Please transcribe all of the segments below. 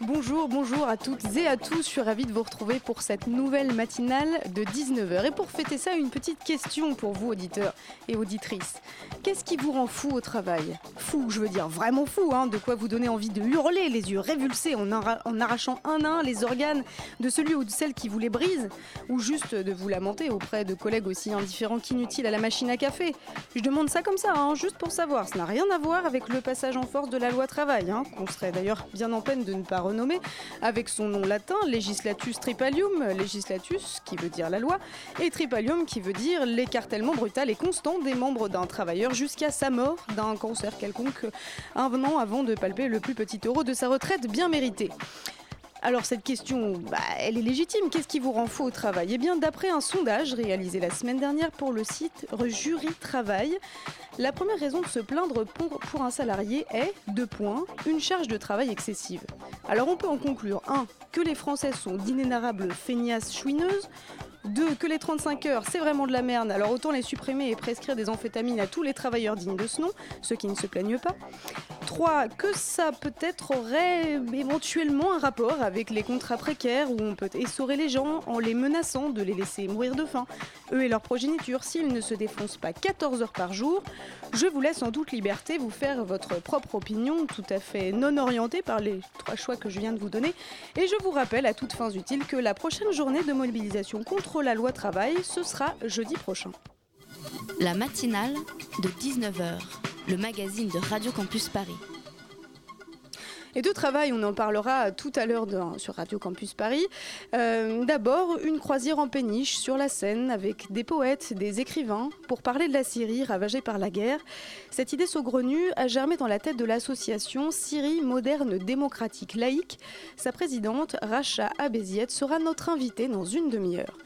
Bonjour, bonjour à toutes et à tous. Je suis ravie de vous retrouver pour cette nouvelle matinale de 19h. Et pour fêter ça, une petite question pour vous, auditeurs et auditrices. Qu'est-ce qui vous rend fou au travail? Fou, je veux dire vraiment fou, hein, de quoi vous donner envie de hurler, les yeux révulsés en, en arrachant un à un les organes de celui ou de celle qui vous les brise, ou juste de vous lamenter auprès de collègues aussi indifférents qu'inutiles à la machine à café? Je demande ça comme ça, hein, juste pour savoir. Ça n'a rien à voir avec le passage en force de la loi travail, hein, qu'on serait d'ailleurs bien en peine de ne pas avec son nom latin, legislatus tripalium, legislatus qui veut dire la loi, et tripalium qui veut dire l'écartèlement brutal et constant des membres d'un travailleur jusqu'à sa mort d'un cancer quelconque, un an avant de palper le plus petit euro de sa retraite bien méritée. Alors cette question, bah, elle est légitime. Qu'est-ce qui vous rend fou au travail? Eh bien, d'après un sondage réalisé la semaine dernière pour le site Jury Travail, la première raison de se plaindre pour, un salarié est, deux points, une charge de travail excessive. Alors on peut en conclure, 1. que les Français sont d'inénarrables feignasses chouineuses, 2. que les 35 heures c'est vraiment de la merde, alors autant les supprimer et prescrire des amphétamines à tous les travailleurs dignes de ce nom, ceux qui ne se plaignent pas. 3. Que ça peut-être aurait éventuellement un rapport avec les contrats précaires où on peut essorer les gens en les menaçant de les laisser mourir de faim, eux et leur progéniture, s'ils ne se défoncent pas 14 heures par jour. Je vous laisse en toute liberté vous faire votre propre opinion, tout à fait non orientée par les trois choix que je viens de vous donner. Et je vous rappelle à toutes fins utiles que la prochaine journée de mobilisation contre la loi travail, ce sera jeudi prochain. La matinale de 19h, le magazine de Radio Campus Paris. Et de travail, on en parlera tout à l'heure sur Radio Campus Paris. Euh, D'abord, une croisière en péniche sur la Seine avec des poètes, des écrivains, pour parler de la Syrie ravagée par la guerre. Cette idée saugrenue a germé dans la tête de l'association Syrie moderne démocratique laïque. Sa présidente, Racha Abéziet, sera notre invitée dans une demi-heure.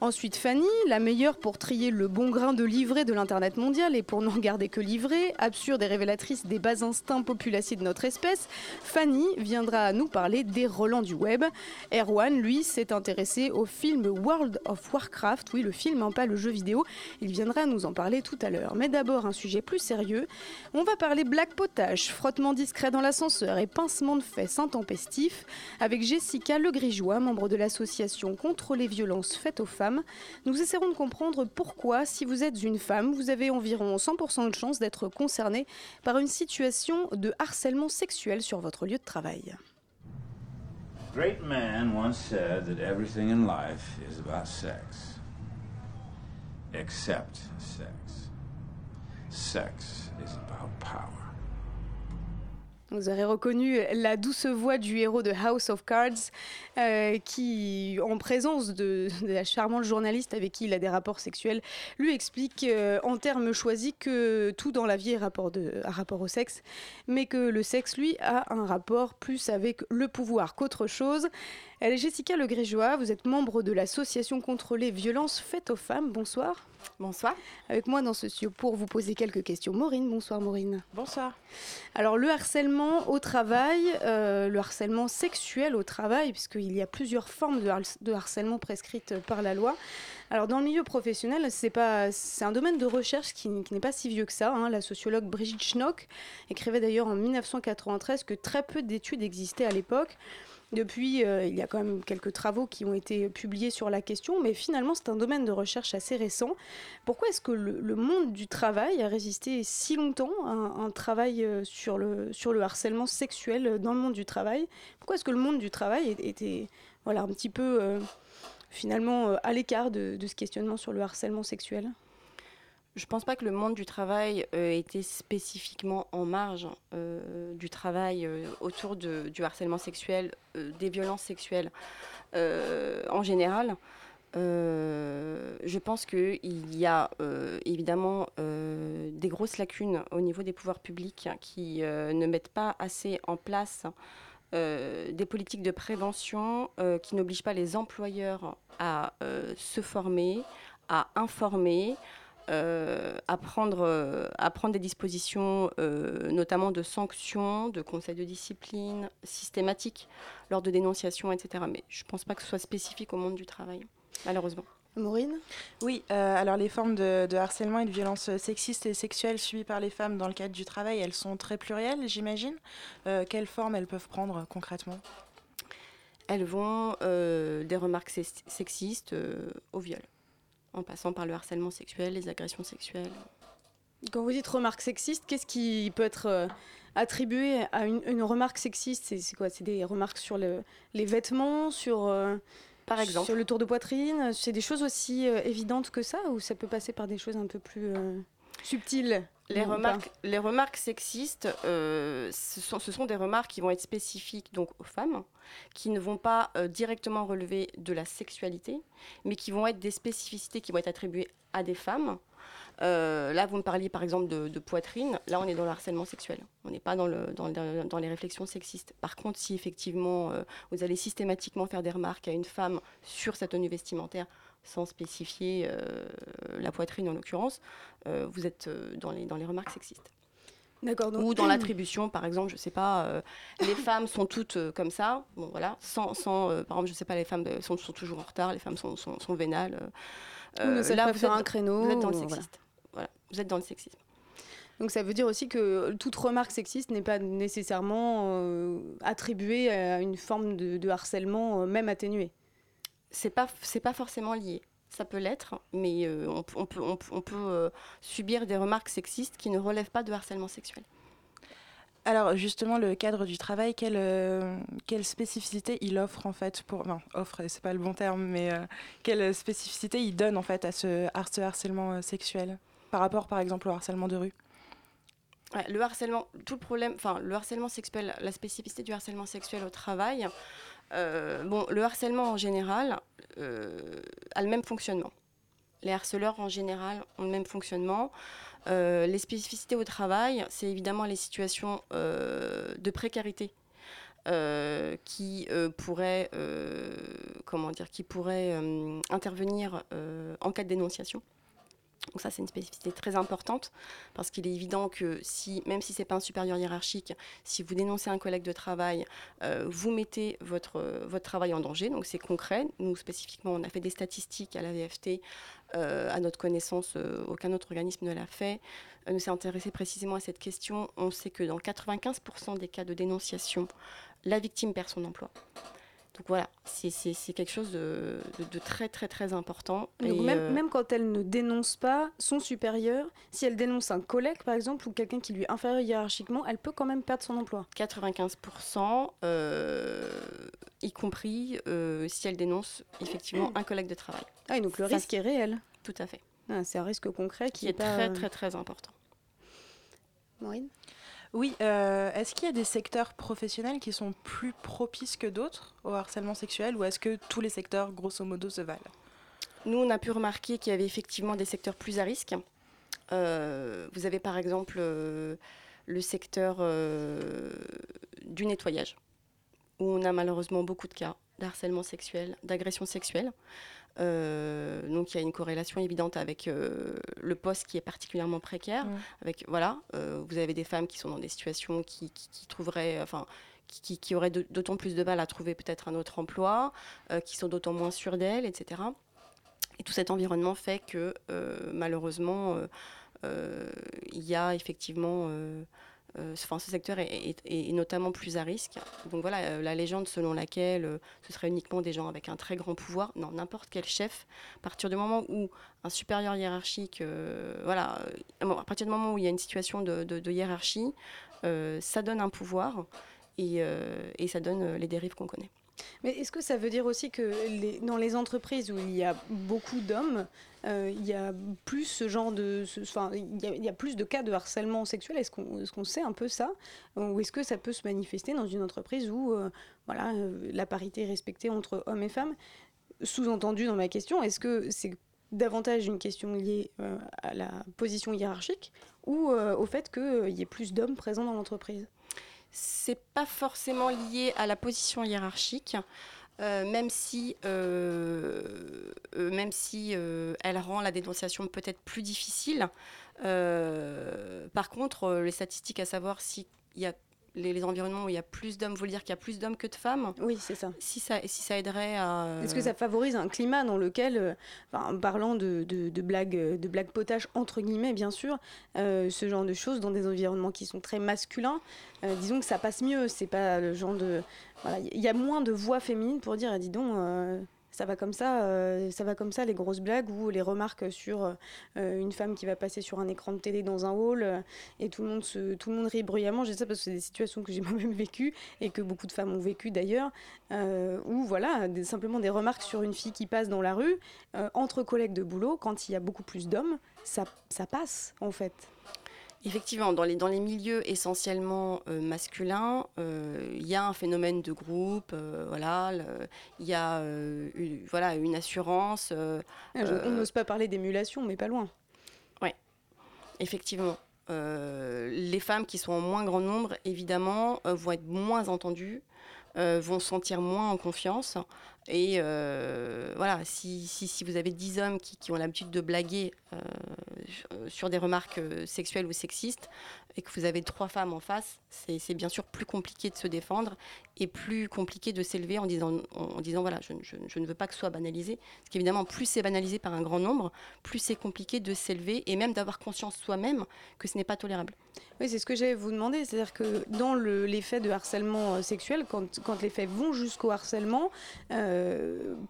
Ensuite, Fanny, la meilleure pour trier le bon grain de livret de l'Internet mondial et pour n'en garder que livret, absurde et révélatrice des bas instincts populaciers de notre espèce, Fanny viendra nous parler des relents du web. Erwan, lui, s'est intéressé au film World of Warcraft, oui, le film, hein, pas le jeu vidéo. Il viendra nous en parler tout à l'heure. Mais d'abord, un sujet plus sérieux. On va parler black potage, frottement discret dans l'ascenseur et pincement de fesses intempestifs avec Jessica Legrigeois, membre de l'association contre les violences faites aux femmes. Nous essaierons de comprendre pourquoi, si vous êtes une femme, vous avez environ 100% de chances d'être concernée par une situation de harcèlement sexuel sur votre lieu de travail. Great man once said that everything in life is about sex. Except sex. Sex is about power. Vous aurez reconnu la douce voix du héros de House of Cards, euh, qui, en présence de, la charmante journaliste avec qui il a des rapports sexuels, lui explique euh, en termes choisis que tout dans la vie est rapport rapport au sexe, mais que le sexe, lui, a un rapport plus avec le pouvoir qu'autre chose. Elle est Jessica Legrégeois, vous êtes membre de l'association contre les violences faites aux femmes. Bonsoir. Bonsoir. Avec moi dans ce studio pour vous poser quelques questions. Maureen, bonsoir Maureen. Bonsoir. Alors le harcèlement au travail, euh, le harcèlement sexuel au travail, puisqu'il y a plusieurs formes de, har- de harcèlement prescrites par la loi. Alors dans le milieu professionnel, c'est pas, c'est un domaine de recherche qui, qui n'est pas si vieux que ça. hein. La sociologue Brigitte Schnock écrivait d'ailleurs en 1993 que très peu d'études existaient à l'époque. Depuis, euh, il y a quand même quelques travaux qui ont été publiés sur la question, mais finalement, c'est un domaine de recherche assez récent. Pourquoi est-ce que le, monde du travail a résisté si longtemps à un, travail euh, sur le, harcèlement sexuel dans le monde du travail? Pourquoi est-ce que le monde du travail était un petit peu euh, finalement à l'écart de ce questionnement sur le harcèlement sexuel? Je pense pas que le monde du travail euh, était spécifiquement en marge euh, du travail euh, autour du harcèlement sexuel, euh, des violences sexuelles en général. Je pense qu'il y a évidemment des grosses lacunes au niveau des pouvoirs publics qui ne mettent pas assez en place des politiques de prévention qui n'obligent pas les employeurs à se former, à informer, à, prendre, à prendre des dispositions, notamment de sanctions, de conseils de discipline systématiques lors de dénonciations, etc. Mais je ne pense pas que ce soit spécifique au monde du travail malheureusement. Maureen? Oui, euh, alors les formes de, harcèlement et de violence sexistes et sexuelles subies par les femmes dans le cadre du travail, elles sont très plurielles, j'imagine. Euh, quelles formes elles peuvent prendre concrètement? Elles vont euh, des remarques sexistes au viol, en passant par le harcèlement sexuel, les agressions sexuelles. Quand vous dites remarques sexistes, qu'est-ce qui peut être attribué à une, remarque sexiste? C'est quoi? C'est des remarques sur les vêtements, sur par exemple. Sur le tour de poitrine, c'est des choses aussi euh, évidentes que ça? Ou ça peut passer par des choses un peu plus euh, subtiles? Les remarques, les remarques sexistes, euh, ce, sont, ce, sont, des remarques qui vont être spécifiques donc aux femmes, qui ne vont pas directement relever de la sexualité, mais qui vont être des spécificités qui vont être attribuées à des femmes euh, là, vous me parliez par exemple de, poitrine. Là, on est dans le harcèlement sexuel. On n'est pas dans, le, dans, les réflexions sexistes. Par contre, si effectivement euh, vous allez systématiquement faire des remarques à une femme sur sa tenue vestimentaire, sans spécifier euh, la poitrine en l'occurrence, vous êtes dans, les, dans les remarques sexistes. Ou dans l'attribution, par exemple, je sais pas, les femmes sont toutes comme ça, bon voilà, sans, sans par exemple, je sais pas, les femmes sont, sont, toujours en retard, les femmes sont, sont, sont vénales. là, vous êtes, un créneau. Vous êtes dans le sexiste vous êtes dans le sexisme. Donc ça veut dire aussi que toute remarque sexiste n'est pas nécessairement euh, attribuée à une forme de, harcèlement, euh, même atténuée. C'est pas c'est pas forcément lié. Ça peut l'être, mais euh, on, peut, on, peut subir des remarques sexistes qui ne relèvent pas de harcèlement sexuel. Alors justement, le cadre du travail, quelle, quelle spécificité il offre en fait pour... Enfin, offre, c'est pas le bon terme, mais quelle spécificité il donne en fait à ce harcèlement sexuel par rapport, par exemple, au harcèlement de rue? Le harcèlement, tout le problème, enfin, le harcèlement sexuel, la spécificité du harcèlement sexuel au travail, euh, bon, le harcèlement en général euh, a le même fonctionnement. Les harceleurs en général ont le même fonctionnement. Euh, les spécificités au travail, c'est évidemment les situations de précarité qui pourraient, comment dire, qui pourraient intervenir en cas de dénonciation. Donc ça, c'est une spécificité très importante parce qu'il est évident que même si ce n'est pas un supérieur hiérarchique, si vous dénoncez un collègue de travail, euh, vous mettez votre, votre travail en danger. Donc c'est concret. Nous, spécifiquement, on a fait des statistiques à la VFT. Euh, à notre connaissance, euh, aucun autre organisme ne l'a fait. nous s'est intéressé précisément à cette question. On sait que dans 95% des cas de dénonciation, la victime perd son emploi. Donc voilà, c'est quelque chose de, très très très important. Donc même, euh, même, quand elle ne dénonce pas son supérieur, si elle dénonce un collègue par exemple ou quelqu'un qui lui est inférieur hiérarchiquement, elle peut quand même perdre son emploi. 95%, euh, y compris euh, si elle dénonce effectivement un collègue de travail. Ah, et donc le risque est réel. Tout à fait. Ah, c'est un risque concret qui, est, très très très important. Maureen? Oui, euh, est-ce qu'il y a des secteurs professionnels qui sont plus propices que d'autres au harcèlement sexuel ou est-ce que tous les secteurs, grosso modo, se valent? Nous, on a pu remarquer qu'il y avait effectivement des secteurs plus à risque. Euh, vous avez par exemple euh, le secteur du nettoyage, où on a malheureusement beaucoup de cas d'harcèlement sexuel, d'agression sexuelle. Euh, donc il y a une corrélation évidente avec euh, le poste qui est particulièrement précaire. Avec voilà, euh, vous avez des femmes qui sont dans des situations qui, trouveraient, enfin, qui, qui, auraient d'autant plus de mal à trouver peut-être un autre emploi, qui sont d'autant moins sûres d'elles, etc. Et tout cet environnement fait que malheureusement, il y a effectivement enfin, ce secteur est, notamment plus à risque. Donc voilà, euh, la légende selon laquelle euh, ce serait uniquement des gens avec un très grand pouvoir, non, n'importe quel chef, à partir du moment où un supérieur hiérarchique, voilà, à partir du moment où il y a une situation de, hiérarchie, ça donne un pouvoir et ça donne les dérives qu'on connaît. Mais est-ce que ça veut dire aussi que dans les entreprises où il y a beaucoup d'hommes, euh, il y a plus ce genre de, enfin, il, y a, plus de cas de harcèlement sexuel? Est-ce qu'on sait un peu ça, ou est-ce que ça peut se manifester dans une entreprise où, euh, voilà, euh, la parité est respectée entre hommes et femmes? Sous-entendu dans ma question, est-ce que c'est davantage une question liée à la position hiérarchique ou au fait qu'il y ait plus d'hommes présents dans l'entreprise? C'est pas forcément lié à la position hiérarchique. Euh, même si, même si elle rend la dénonciation peut-être plus difficile. par contre, les statistiques à savoir s'il y a les, environnements où il y a plus d'hommes veulent dire qu'il y a plus d'hommes que de femmes. Oui, c'est ça. Si ça, si ça aiderait à. Est-ce que ça favorise un climat dans lequel, euh, en parlant de, de, blagues, de blagues potages entre guillemets, bien sûr, euh, ce genre de choses dans des environnements qui sont très masculins, euh, disons que ça passe mieux. C'est pas le genre de. Voilà, il y a moins de voix féminines pour dire, dis donc ça va comme ça, euh, ça va comme ça, les grosses blagues ou les remarques sur euh, une femme qui va passer sur un écran de télé dans un hall euh, et tout le monde se, tout le monde rit bruyamment. J'ai ça parce que c'est des situations que j'ai moi-même vécues et que beaucoup de femmes ont vécues d'ailleurs, ou voilà, simplement des remarques sur une fille qui passe dans la rue entre collègues de boulot quand il y a beaucoup plus d'hommes, ça, ça passe en fait. Effectivement, dans les, dans les milieux essentiellement euh, masculins, euh, il y a un phénomène de groupe, euh, voilà, il y a une, voilà, une assurance. Ah, on n'ose pas parler d'émulation, mais pas loin. Oui, effectivement. les femmes qui sont en moins grand nombre, évidemment, vont être moins entendues, vont se sentir moins en confiance. Et voilà, si, si, vous avez 10 hommes qui, qui ont l'habitude de blaguer euh, sur des remarques euh, sexuelles ou sexistes et que vous avez trois femmes en face, c'est bien sûr plus compliqué de se défendre et plus compliqué de s'élever en disant, en, disant voilà, je, ne veux pas que ce soit banalisé. Parce qu'évidemment, plus c'est banalisé par un grand nombre, plus c'est compliqué de s'élever et même d'avoir conscience soi-même que ce n'est pas tolérable. Oui, c'est ce que j'allais vous demander. C'est-à-dire que dans les faits de harcèlement euh, sexuel, quand, quand les faits vont jusqu'au harcèlement,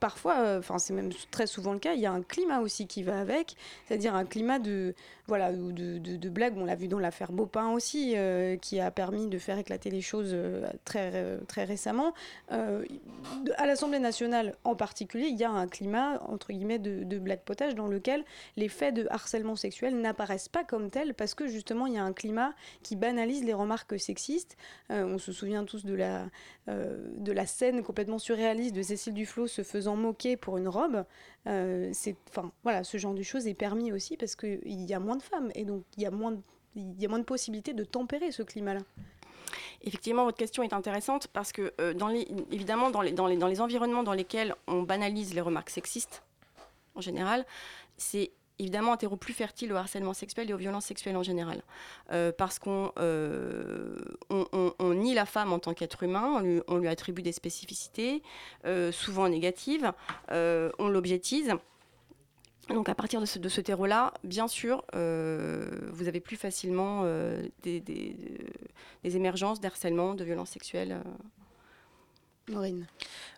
parfois, enfin c'est même très souvent le cas, il y a un climat aussi qui va avec, c'est-à-dire un climat de, voilà, de, blagues. On l'a vu dans l'affaire Beaupin aussi, euh, qui a permis de faire éclater les choses euh, très, euh, très récemment. à l'Assemblée nationale en particulier, il y a un climat, entre guillemets, de, de blague potage dans lequel les faits de harcèlement sexuel n'apparaissent pas comme tels parce que justement, il y a un climat qui banalise les remarques sexistes. on se souvient tous de la, de la scène complètement surréaliste de Cécile Duflot se faisant moquer pour une robe. c'est, enfin, voilà, ce genre de choses est permis aussi parce qu'il y a moins de femmes et donc il y a moins de, il y a moins de possibilités de tempérer ce climat-là. Effectivement, votre question est intéressante parce que, euh, dans les, évidemment, dans les, environnements dans lesquels on banalise les remarques sexistes, en général, c'est évidemment un terreau plus fertile au harcèlement sexuel et aux violences sexuelles en général. Euh, parce qu'on euh, nie la femme en tant qu'être humain, on lui, attribue des spécificités, souvent négatives, on l'objectise. Donc à partir de ce, terreau-là, bien sûr, euh, vous avez plus facilement euh, des, des, des, émergences de violences sexuelles. Euh. Maureen.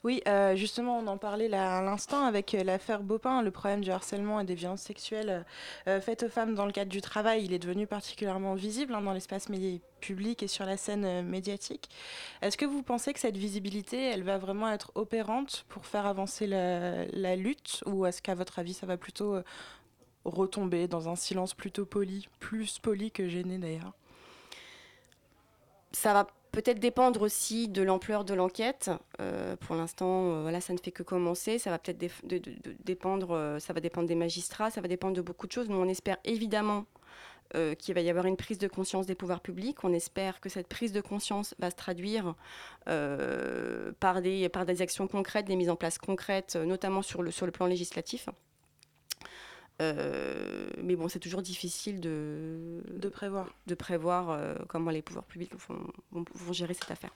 Oui, euh, justement, on en parlait là à l'instant avec euh, l'affaire Beaupin, le problème du harcèlement et des violences sexuelles euh, faites aux femmes dans le cadre du travail, il est devenu particulièrement visible hein, dans l'espace public et sur la scène médiatique. Est-ce que vous pensez que cette visibilité, elle va vraiment être opérante pour faire avancer la, la lutte ou est-ce qu'à votre avis, ça va plutôt retomber dans un silence plutôt poli, plus poli que gêné d'ailleurs? Ça va peut-être dépendre aussi de l'ampleur de l'enquête. Euh, pour l'instant, euh, voilà, ça ne fait que commencer. Ça va peut-être dépendre, euh, dépendre des magistrats, ça va dépendre de beaucoup de choses. Nous, on espère évidemment qu'il va y avoir une prise de conscience des pouvoirs publics. On espère que cette prise de conscience va se traduire par, des, actions concrètes, des mises en place concrètes, notamment sur le plan législatif. Euh, mais bon, c'est toujours difficile de, de prévoir, de prévoir euh, comment les pouvoirs publics vont, vont, gérer cette affaire.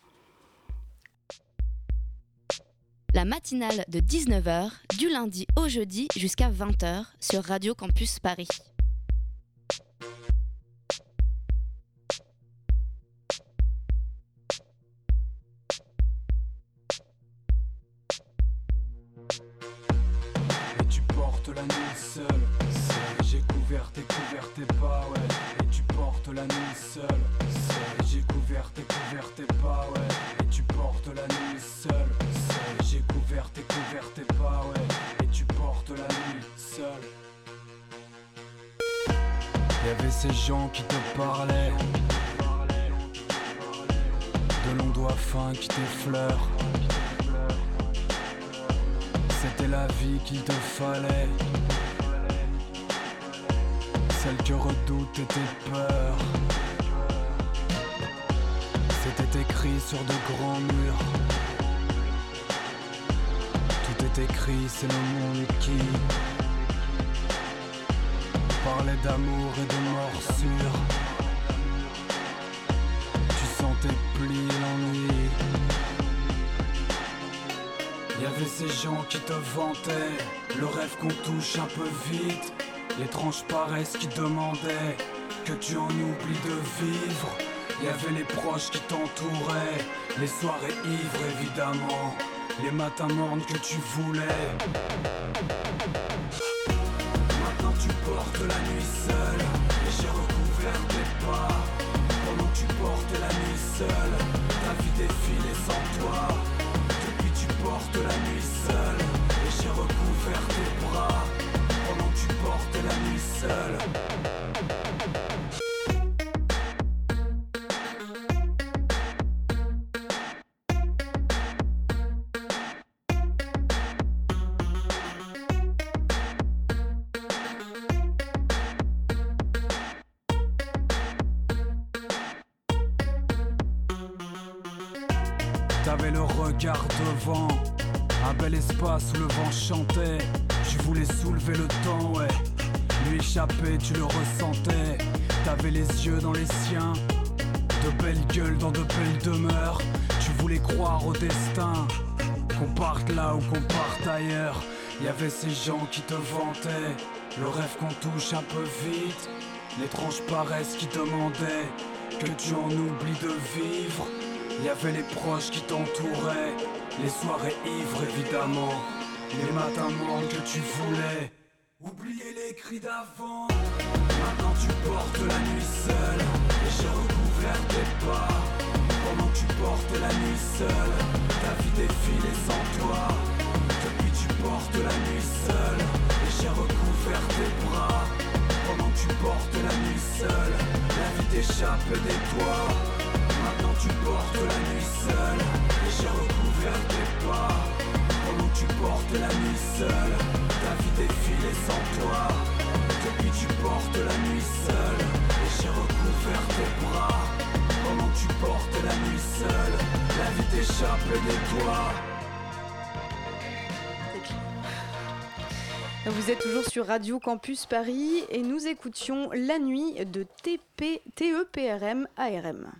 La matinale de 19h, du lundi au jeudi jusqu'à 20h sur Radio Campus Paris. tu portes la nuit seule couvert, t'es couvert, t'es pas, ouais. Et tu portes la nuit seule. J'ai couvert, t'es couvert, t'es pas, ouais. Et tu portes la nuit seule. J'ai couvert, t'es couvert, t'es pas, ouais. Et tu portes la nuit seule. Y'avait ces gens qui te parlaient De longs doigts fins qui t'effleurent C'était la vie qu'il te fallait. Celle que redoutent tes peurs. C'était écrit sur de grands murs. Tout est écrit, c'est le monde qui parlait d'amour et de morsure. Tu sentais plier l'ennui. Y avait ces gens qui te vantaient, le rêve qu'on touche un peu vite, l'étrange paresse qui demandait que tu en oublies de vivre. Y avait les proches qui t'entouraient, les soirées ivres évidemment, les matins mornes que tu voulais. Maintenant tu portes la nuit seule, et j'ai recouvert tes pas. Pendant que tu portes la nuit seule, ta vie défile sans toi. Qu'on parte là ou qu'on parte ailleurs. Y avait ces gens qui te vantaient, le rêve qu'on touche un peu vite. L'étrange paresse qui demandait que tu en oublies de vivre. Y avait les proches qui t'entouraient, les soirées ivres évidemment, les matins morts que tu voulais. Oublier les cris d'avant. Maintenant tu portes la nuit seule, et j'ai recouvert tes pas. Que tu portes la nuit seule, ta vie défile sans toi. Depuis tu portes la nuit seule, et j'ai recouvert tes bras. Que tu portes la nuit seule, la vie t'échappe des toits. Maintenant tu portes la nuit seule Et j'ai recouvert tes pas que tu portes la nuit seule Ta vie défile sans toi Depuis tu portes la nuit seule Et j'ai recouvert tes bras Tu portes la nuit seule? La vie t'échappe Vous êtes toujours sur Radio Campus Paris et nous écoutions La Nuit de TP, TEPRM ARM.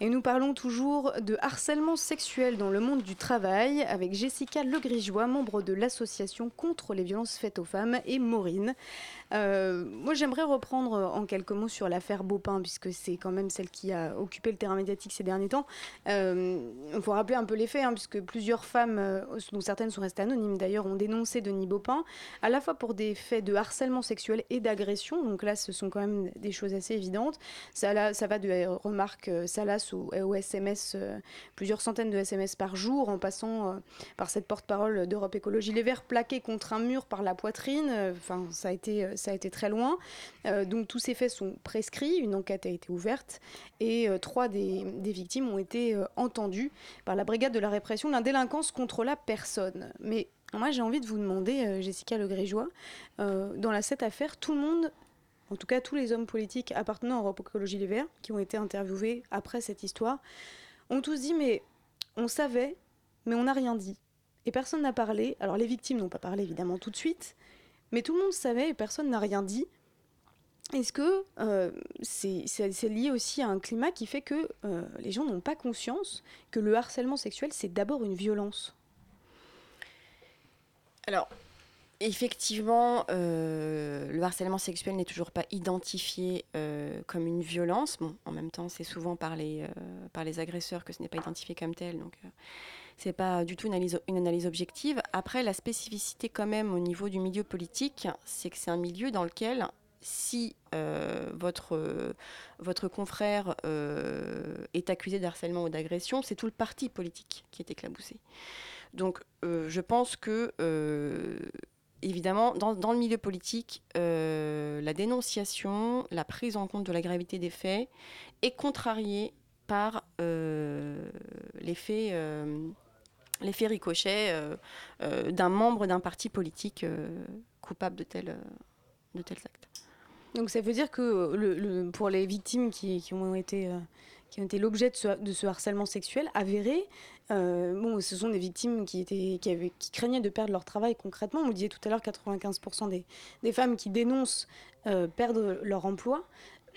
Et nous parlons toujours de harcèlement sexuel dans le monde du travail avec Jessica Legrigeois, membre de l'association contre les violences faites aux femmes, et Maureen. Euh, moi, j'aimerais reprendre en quelques mots sur l'affaire Beaupin, puisque c'est quand même celle qui a occupé le terrain médiatique ces derniers temps. Il euh, faut rappeler un peu les faits, hein, puisque plusieurs femmes, euh, dont certaines sont restées anonymes d'ailleurs, ont dénoncé Denis Beaupin, à la fois pour des faits de harcèlement sexuel et d'agression. Donc là, ce sont quand même des choses assez évidentes. Ça va de remarques salaces au, au SMS, plusieurs centaines de SMS par jour, en passant par cette porte-parole d'Europe Écologie Les Verts plaquée contre un mur par la poitrine. Enfin, ça a été ça a été très loin. Euh, donc tous ces faits sont prescrits, une enquête a été ouverte et euh, trois des, des, victimes ont été euh, entendues par la brigade de la répression de la délinquance contre la personne. Mais moi j'ai envie de vous demander, Jessica Legrégeois, dans la, cette affaire, tout le monde en tout cas tous les hommes politiques appartenant à Europe Écologie Les Verts, qui ont été interviewés après cette histoire, ont tous dit mais on savait, mais on n'a rien dit. Et personne n'a parlé. Alors les victimes n'ont pas parlé évidemment tout de suite, mais tout le monde savait et personne n'a rien dit. Est-ce que euh, c'est lié aussi à un climat qui fait que euh, les gens n'ont pas conscience que le harcèlement sexuel, c'est d'abord une violence? Alors, effectivement, euh, le harcèlement sexuel n'est toujours pas identifié comme une violence. Bon, en même temps, c'est souvent par les, par les agresseurs que ce n'est pas identifié comme tel. Donc, c'est pas du tout une analyse, objective. Après, la spécificité quand même au niveau du milieu politique, c'est que c'est un milieu dans lequel si euh, votre, euh, votre confrère euh, est accusé d'harcèlement ou d'agression, c'est tout le parti politique qui est éclaboussé. Donc je pense que, évidemment, dans, dans, le milieu politique, la dénonciation, la prise en compte de la gravité des faits est contrariée par l'effet l'effet ricochet d'un membre d'un parti politique coupable de, tel, de tels actes. Donc ça veut dire que pour les victimes qui, ont été l'objet de ce, harcèlement sexuel avéré. Euh, bon, ce sont des victimes qui, craignaient de perdre leur travail concrètement. On disait tout à l'heure 95% des, des, femmes qui dénoncent euh, perdre leur emploi.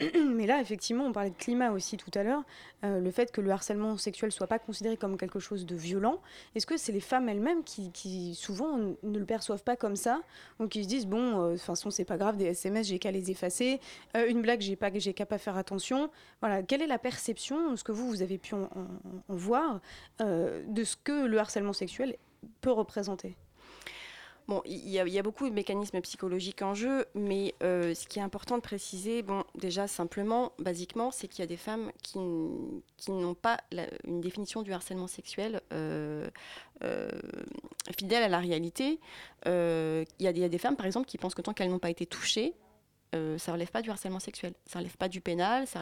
Mais là, effectivement, on parlait de climat aussi tout à l'heure. Euh, le fait que le harcèlement sexuel soit pas considéré comme quelque chose de violent, est-ce que c'est les femmes elles-mêmes qui, souvent ne le perçoivent pas comme ça, ou qui se disent bon, euh, de toute façon c'est pas grave, des SMS j'ai qu'à les effacer, euh, une blague j'ai pas qu'à pas faire attention. Voilà, quelle est la perception, ce que vous vous avez pu en voir de ce que le harcèlement sexuel peut représenter? Il y, a beaucoup de mécanismes psychologiques en jeu, mais euh, ce qui est important de préciser, bon, déjà simplement, basiquement, c'est qu'il y a des femmes qui, n'ont pas une définition du harcèlement sexuel euh, euh, fidèle à la réalité. Il y, a des femmes, par exemple, qui pensent que tant qu'elles n'ont pas été touchées, ça relève pas du harcèlement sexuel, ça relève pas du pénal, ça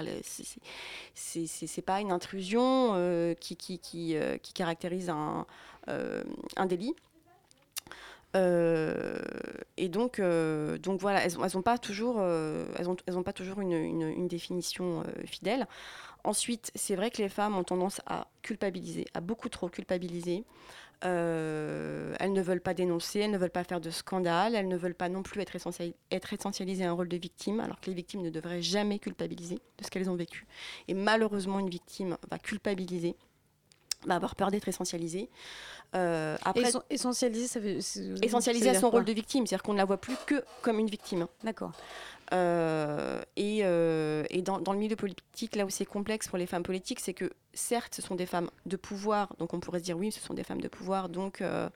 c'est pas une intrusion qui, caractérise un délit. Euh, et donc, euh, donc voilà, elles n'ont pas toujours, euh, elles ont, pas toujours une, une, définition fidèle. Ensuite, c'est vrai que les femmes ont tendance à culpabiliser, à beaucoup trop culpabiliser. elles ne veulent pas dénoncer, elles ne veulent pas faire de scandale, elles ne veulent pas non plus être, être essentialisées à un rôle de victime, alors que les victimes ne devraient jamais culpabiliser de ce qu'elles ont vécu. Et malheureusement, une victime va culpabiliser va avoir peur d'être essentialisée. Euh, après, essentialiser, ça veut, essentialiser à son rôle de victime, c'est-à-dire qu'on ne la voit plus que comme une victime. D'accord. Euh, et, euh, et dans, dans, le milieu politique, là où c'est complexe pour les femmes politiques, c'est que certes, ce sont des femmes de pouvoir, donc on pourrait se dire oui, ce sont des femmes de pouvoir, donc, euh,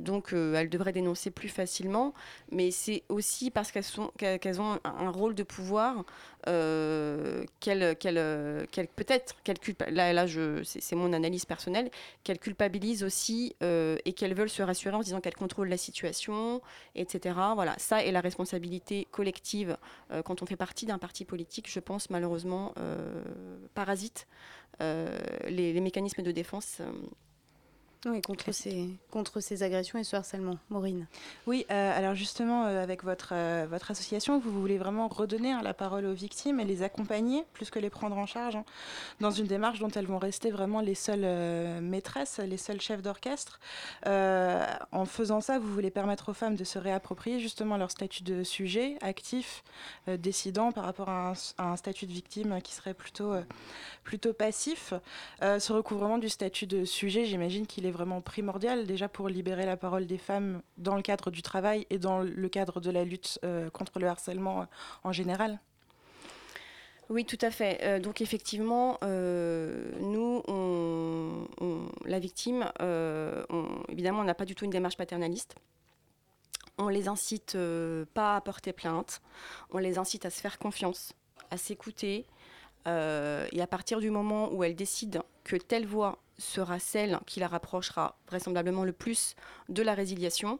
donc elles devraient dénoncer plus facilement, mais c'est aussi parce qu'elles qu'elles ont un, rôle de pouvoir qu'elles peut-être qu'elles là, là c'est mon analyse personnelle, qu'elles culpabilisent aussi et qu'elles veulent se rassurer en se disant qu'elles contrôlent la situation, etc. Voilà, ça est la responsabilité collective quand on fait partie d'un parti politique, je pense malheureusement parasite euh, les, mécanismes de défense euh, oui, contre ces, contre ces agressions et ce harcèlement. Maureen. Oui, euh, alors justement, euh, avec votre, euh, votre association, vous voulez vraiment redonner hein, la parole aux victimes et les accompagner, plus que les prendre en charge, hein, dans une démarche dont elles vont rester vraiment les seules maîtresses, les seuls chefs d'orchestre. en faisant ça, vous voulez permettre aux femmes de se réapproprier justement leur statut de sujet actif, décidant par rapport à un, statut de victime qui serait plutôt, plutôt passif. ce recouvrement du statut de sujet, j'imagine qu'il est vraiment primordial déjà pour libérer la parole des femmes dans le cadre du travail et dans le cadre de la lutte euh, contre le harcèlement euh, en général oui, tout à fait. Euh, donc effectivement, nous, on, la victime, évidemment, on n'a pas du tout une démarche paternaliste. On les incite pas à porter plainte. On les incite à se faire confiance, à s'écouter. et à partir du moment où elles décident que telle voix sera celle qui la rapprochera vraisemblablement le plus de la résiliation.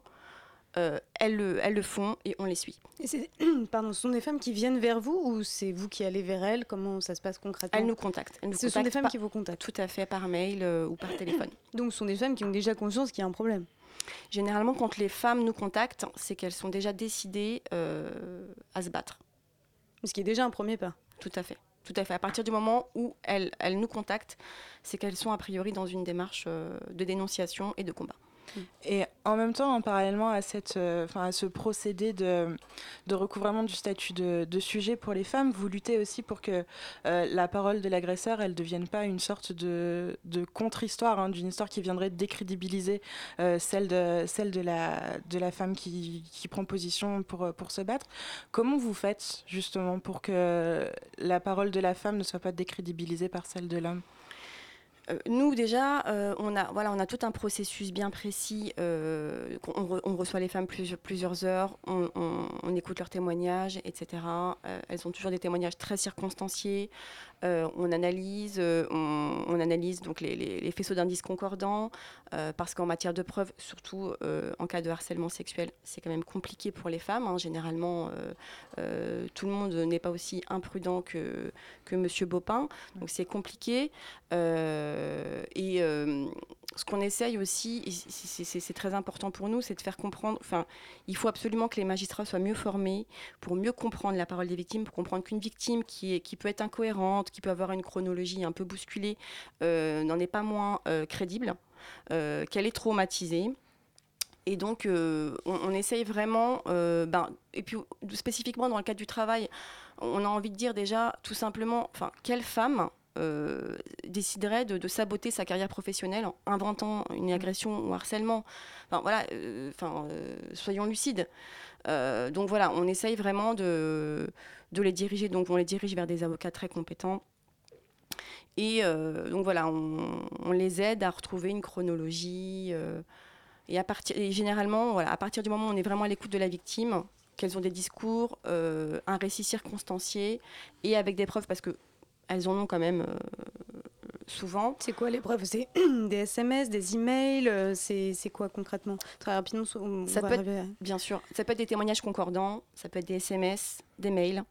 Euh, elles, le, elles, le, font et on les suit. Et pardon, ce sont des femmes qui viennent vers vous ou c'est vous qui allez vers elles? Comment ça se passe concrètement? Elles nous contactent. ce sont des femmes qui vous contactent Tout à fait, par mail euh, ou par téléphone. Donc ce sont des femmes qui ont déjà conscience qu'il y a un problème Généralement, quand les femmes nous contactent, c'est qu'elles sont déjà décidées euh, à se battre. Ce qui est déjà un premier pas. Tout à fait. Tout à fait. À partir du moment où elles, nous contactent, c'est qu'elles sont a priori dans une démarche euh, de dénonciation et de combat. Et en même temps, en parallèlement à, cette, euh, à ce procédé de, de, recouvrement du statut de, de, sujet pour les femmes, vous luttez aussi pour que euh, la parole de l'agresseur, elle ne devienne pas une sorte de, de contre-histoire, hein, d'une histoire qui viendrait décrédibiliser euh, celle, de, celle de, la, de la femme qui, qui prend position pour, pour se battre. Comment vous faites justement pour que la parole de la femme ne soit pas décrédibilisée par celle de l'homme? Nous déjà, euh, on, a, voilà, on a tout un processus bien précis. Euh, on, reçoit les femmes plusieurs heures, on, écoute leurs témoignages, etc. elles ont toujours des témoignages très circonstanciés. Euh, on analyse, euh, on, analyse donc les, faisceaux d'indices concordants, euh, parce qu'en matière de preuves, surtout en cas de harcèlement sexuel, c'est quand même compliqué pour les femmes. hein. Généralement, tout le monde n'est pas aussi imprudent que, que Monsieur Bopin, donc c'est compliqué. Et ce qu'on essaye aussi, c'est- très important pour nous, c'est de faire comprendre, enfin, il faut absolument que les magistrats soient mieux formés pour mieux comprendre la parole des victimes, pour comprendre qu'une victime qui peut être incohérente, qui peut avoir une chronologie un peu bousculée, euh, n'en est pas moins euh, crédible, euh, qu'elle est traumatisée. Et donc, on, essaye vraiment, ben, et puis spécifiquement dans le cadre du travail, on a envie de dire déjà tout simplement, enfin, quelle femme déciderait de, saboter sa carrière professionnelle en inventant une agression ou harcèlement Enfin voilà, enfin, soyons lucides. Donc voilà, on essaye vraiment de, de les diriger. Donc on les dirige vers des avocats très compétents. Et euh, donc voilà, on, on les aide à retrouver une chronologie. euh, et, à partir, et généralement, voilà, à partir du moment où on est vraiment à l'écoute de la victime, qu'elles ont des discours, euh, un récit circonstancié et avec des preuves, parce que elles en ont quand même souvent. C'est quoi les preuves? C'est des SMS, des emails C'est quoi concrètement? Très rapidement, on Ça va peut être- Bien sûr, ça peut être des témoignages concordants, ça peut être des SMS, des mails.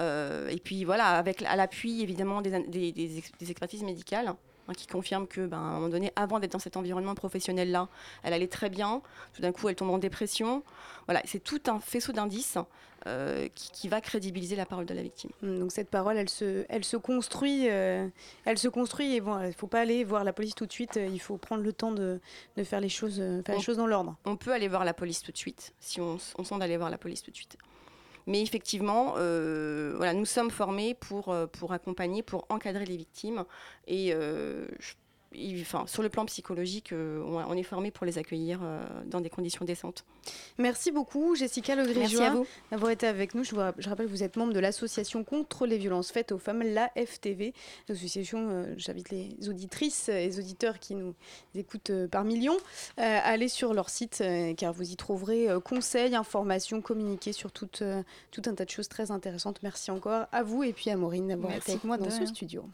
Euh, et puis voilà, avec à l'appui évidemment des, an- des- des ex- des expertises médicales hein, qui confirment que, ben, à un moment donné, avant d'être dans cet environnement professionnel-là, elle allait très bien. Tout d'un coup, elle tombe en dépression. Voilà, c'est tout un faisceau d'indices euh, qui, qui va crédibiliser la parole de la victime. Hum, Donc cette parole, elle se, elle se construit, euh, elle se construit et bon, il faut pas aller voir la police tout de suite. Il faut prendre le temps de, de faire les choses, les dans l'ordre. On peut aller voir la police tout de suite, si on, on sent d'aller voir la police tout de suite. Mais effectivement, euh, voilà, nous sommes formés pour, euh, pour accompagner, pour encadrer les victimes. Et, euh, enfin, sur le plan psychologique, euh, on, est formé pour les accueillir euh, dans des conditions décentes. Merci beaucoup, Jessica vous. d'avoir été avec nous. Je, vous rapp- je rappelle que vous êtes membre de l'association contre les violences faites aux femmes, la FTV. L'association, euh, j'invite les auditrices et les auditeurs qui nous écoutent euh, par millions euh, à aller sur leur site, car vous y trouverez conseils, informations, communiqués sur tout, tout un tas de choses très intéressantes. Merci encore à vous et puis à Maureen d'avoir été avec moi dans ce studio.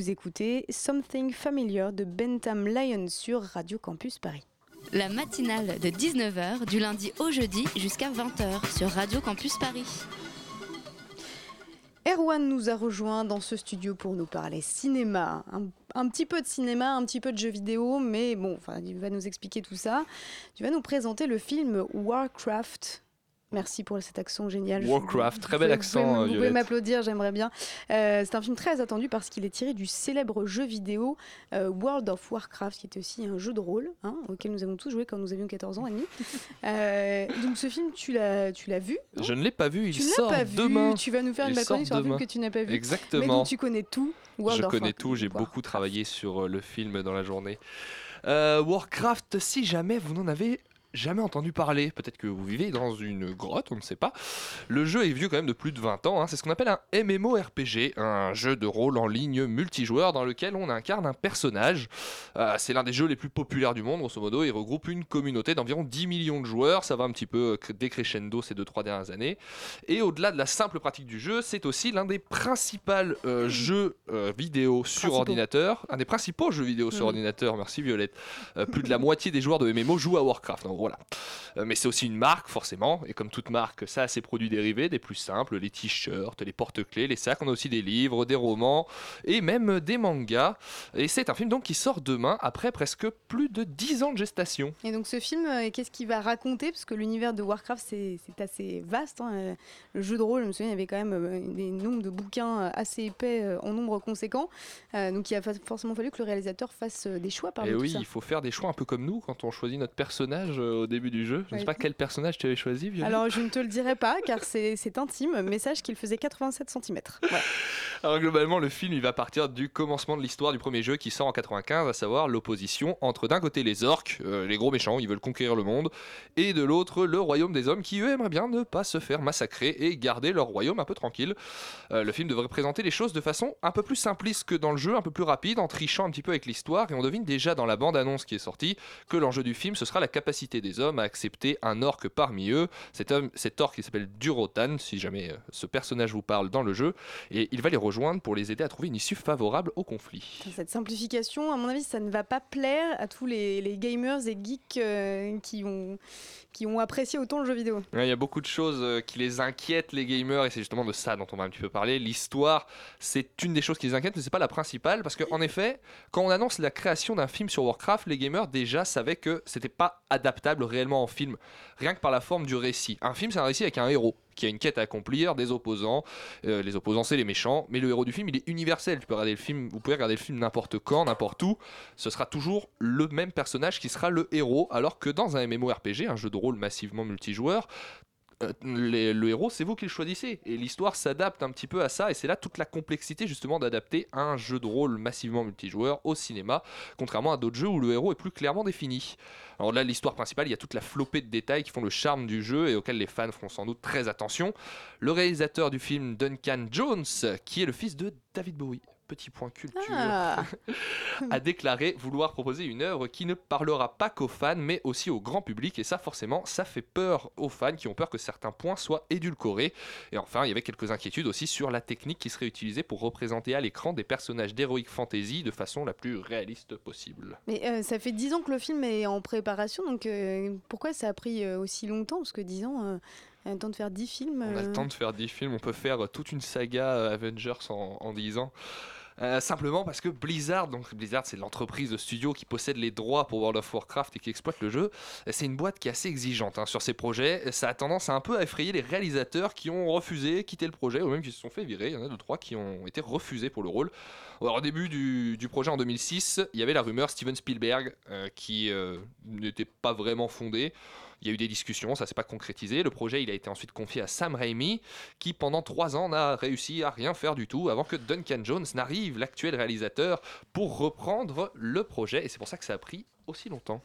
Vous écoutez Something Familiar de Bentham Lion sur Radio Campus Paris. La matinale de 19h du lundi au jeudi jusqu'à 20h sur Radio Campus Paris. Erwan nous a rejoint dans ce studio pour nous parler cinéma. Un, un petit peu de cinéma, un petit peu de jeux vidéo, mais bon, enfin, il va nous expliquer tout ça. Tu vas nous présenter le film Warcraft. Merci pour cet accent génial. Warcraft, très bel accent, Vous pouvez, euh, vous pouvez m'applaudir, j'aimerais bien. Euh, c'est un film très attendu parce qu'il est tiré du célèbre jeu vidéo euh, World of Warcraft, qui est aussi un jeu de rôle hein, auquel nous avons tous joué quand nous avions 14 ans et demi. Euh, donc ce film, tu l'as, tu l'as vu Je ne l'ai pas vu, il Tu sort pas vu, demain. tu vas nous faire Il une chronique sur un film que tu n'as pas vu. Mais Exactement. donc tu connais tout. World je of connais Warcraft. tout, j'ai beaucoup travaillé sur le film dans la journée. Warcraft, si jamais vous n'en avez jamais entendu parler, peut-être que vous vivez dans une grotte, on ne sait pas. Le jeu est vieux quand même de plus de 20 ans, hein. c'est ce qu'on appelle un MMORPG, un jeu de rôle en ligne multijoueur dans lequel on incarne un personnage. Euh, c'est l'un des jeux les plus populaires du monde, grosso modo, il regroupe une communauté d'environ 10 millions de joueurs, ça va un petit peu euh, décrescendo ces 2-3 dernières années. Et au-delà de la simple pratique du jeu, c'est aussi l'un des principaux euh, jeux euh, vidéo sur Principaux. ordinateur. Un des principaux jeux vidéo sur Mhm. ordinateur, merci Violette. Plus de la moitié des joueurs de MMO jouent à Warcraft. Donc voilà. Euh, mais c'est aussi une marque, forcément. Et comme toute marque, ça a ses produits dérivés, des plus simples, les t-shirts, les porte-clés, les sacs. On a aussi des livres, des romans et même des mangas. Et c'est un film donc qui sort demain après presque plus de 10 ans de gestation. Et donc ce film, euh, qu'est-ce qu'il va raconter? Parce que l'univers de Warcraft, c'est assez vaste. hein. Euh, Le jeu de rôle, je me souviens, il y avait quand même des nombres de bouquins assez épais en nombre conséquent. Euh, donc il a forcément fallu que le réalisateur fasse des choix parmi Et tout oui, ça. il faut faire des choix un peu comme nous quand on choisit notre personnage au début du jeu. Je ne sais pas quel personnage tu avais choisi, Violette. Alors je ne te le dirai pas car c'est intime, mais sache qu'il faisait 87 cm. Alors globalement, le film il va partir du commencement de l'histoire du premier jeu qui sort en 95, à savoir l'opposition entre d'un côté les orques, euh, les gros méchants, ils veulent conquérir le monde, et de l'autre le royaume des hommes qui eux aimeraient bien ne pas se faire massacrer et garder leur royaume un peu tranquille. Euh, le film devrait présenter les choses de façon un peu plus simpliste que dans le jeu, un peu plus rapide, en trichant un petit peu avec l'histoire, et on devine déjà dans la bande-annonce qui est sortie que l'enjeu du film ce sera la capacité des hommes à accepter un orque parmi eux. Cet homme, cet orque qui s'appelle Durotan, si jamais euh, ce personnage vous parle dans le jeu, et il va les rejoindre pour les aider à trouver une issue favorable au conflit. Cette simplification, à mon avis, ça ne va pas plaire à tous les, les gamers et geeks euh, qui, ont, qui ont apprécié autant le jeu vidéo. Ouais, Il y a beaucoup de choses euh, qui les inquiètent, les gamers, et c'est justement de ça dont on va un petit peu parler. L'histoire, c'est une des choses qui les inquiète, mais c'est pas la principale, parce qu'en effet, quand on annonce la création d'un film sur Warcraft, les gamers déjà savaient que c'était pas adaptable réellement en film, rien que par la forme du récit. Un film, c'est un récit avec un héros qui a une quête à accomplir, des opposants. Euh, les opposants, c'est les méchants, mais le héros du film, il est universel. Tu peux regarder le film, vous pouvez regarder le film n'importe quand, n'importe où. Ce sera toujours le même personnage qui sera le héros, alors que dans un MMORPG, un jeu de rôle massivement multijoueur, euh, le héros, c'est vous qui le choisissez. Et l'histoire s'adapte un petit peu à ça. Et c'est là toute la complexité, justement, d'adapter un jeu de rôle massivement multijoueur au cinéma, contrairement à d'autres jeux où le héros est plus clairement défini. Alors là, l'histoire principale, il y a toute la flopée de détails qui font le charme du jeu et auxquels les fans feront sans doute très attention. Le réalisateur du film, Duncan Jones, qui est le fils de David Bowie. Petit point culture Ah. a déclaré vouloir proposer une œuvre qui ne parlera pas qu'aux fans, mais aussi au grand public. Et ça, forcément, ça fait peur aux fans qui ont peur que certains points soient édulcorés. Et enfin, il y avait quelques inquiétudes aussi sur la technique qui serait utilisée pour représenter à l'écran des personnages d'Heroic Fantasy de façon la plus réaliste possible. Mais euh, ça fait 10 ans que le film est en préparation, donc euh, pourquoi ça a pris euh, aussi longtemps? Parce que 10 ans, on a le temps de faire 10 films. On a le temps de faire 10 films, on peut faire toute une saga Avengers en, en 10 ans. Euh, simplement parce que Blizzard, donc Blizzard c'est l'entreprise de studio qui possède les droits pour World of Warcraft et qui exploite le jeu, c'est une boîte qui est assez exigeante hein, sur ses projets. Ça a tendance à un peu effrayer les réalisateurs qui ont refusé, quitté le projet, ou même qui se sont fait virer. Il y en a deux, trois qui ont été refusés pour le rôle. Au début du, du projet en 2006, il y avait la rumeur Steven Spielberg euh, qui euh, n'était pas vraiment fondée. Il y a eu des discussions, ça s'est pas concrétisé. Le projet, il a été ensuite confié à Sam Raimi, qui pendant trois ans n'a réussi à rien faire du tout avant que Duncan Jones n'arrive, l'actuel réalisateur, pour reprendre le projet. Et c'est pour ça que ça a pris aussi longtemps.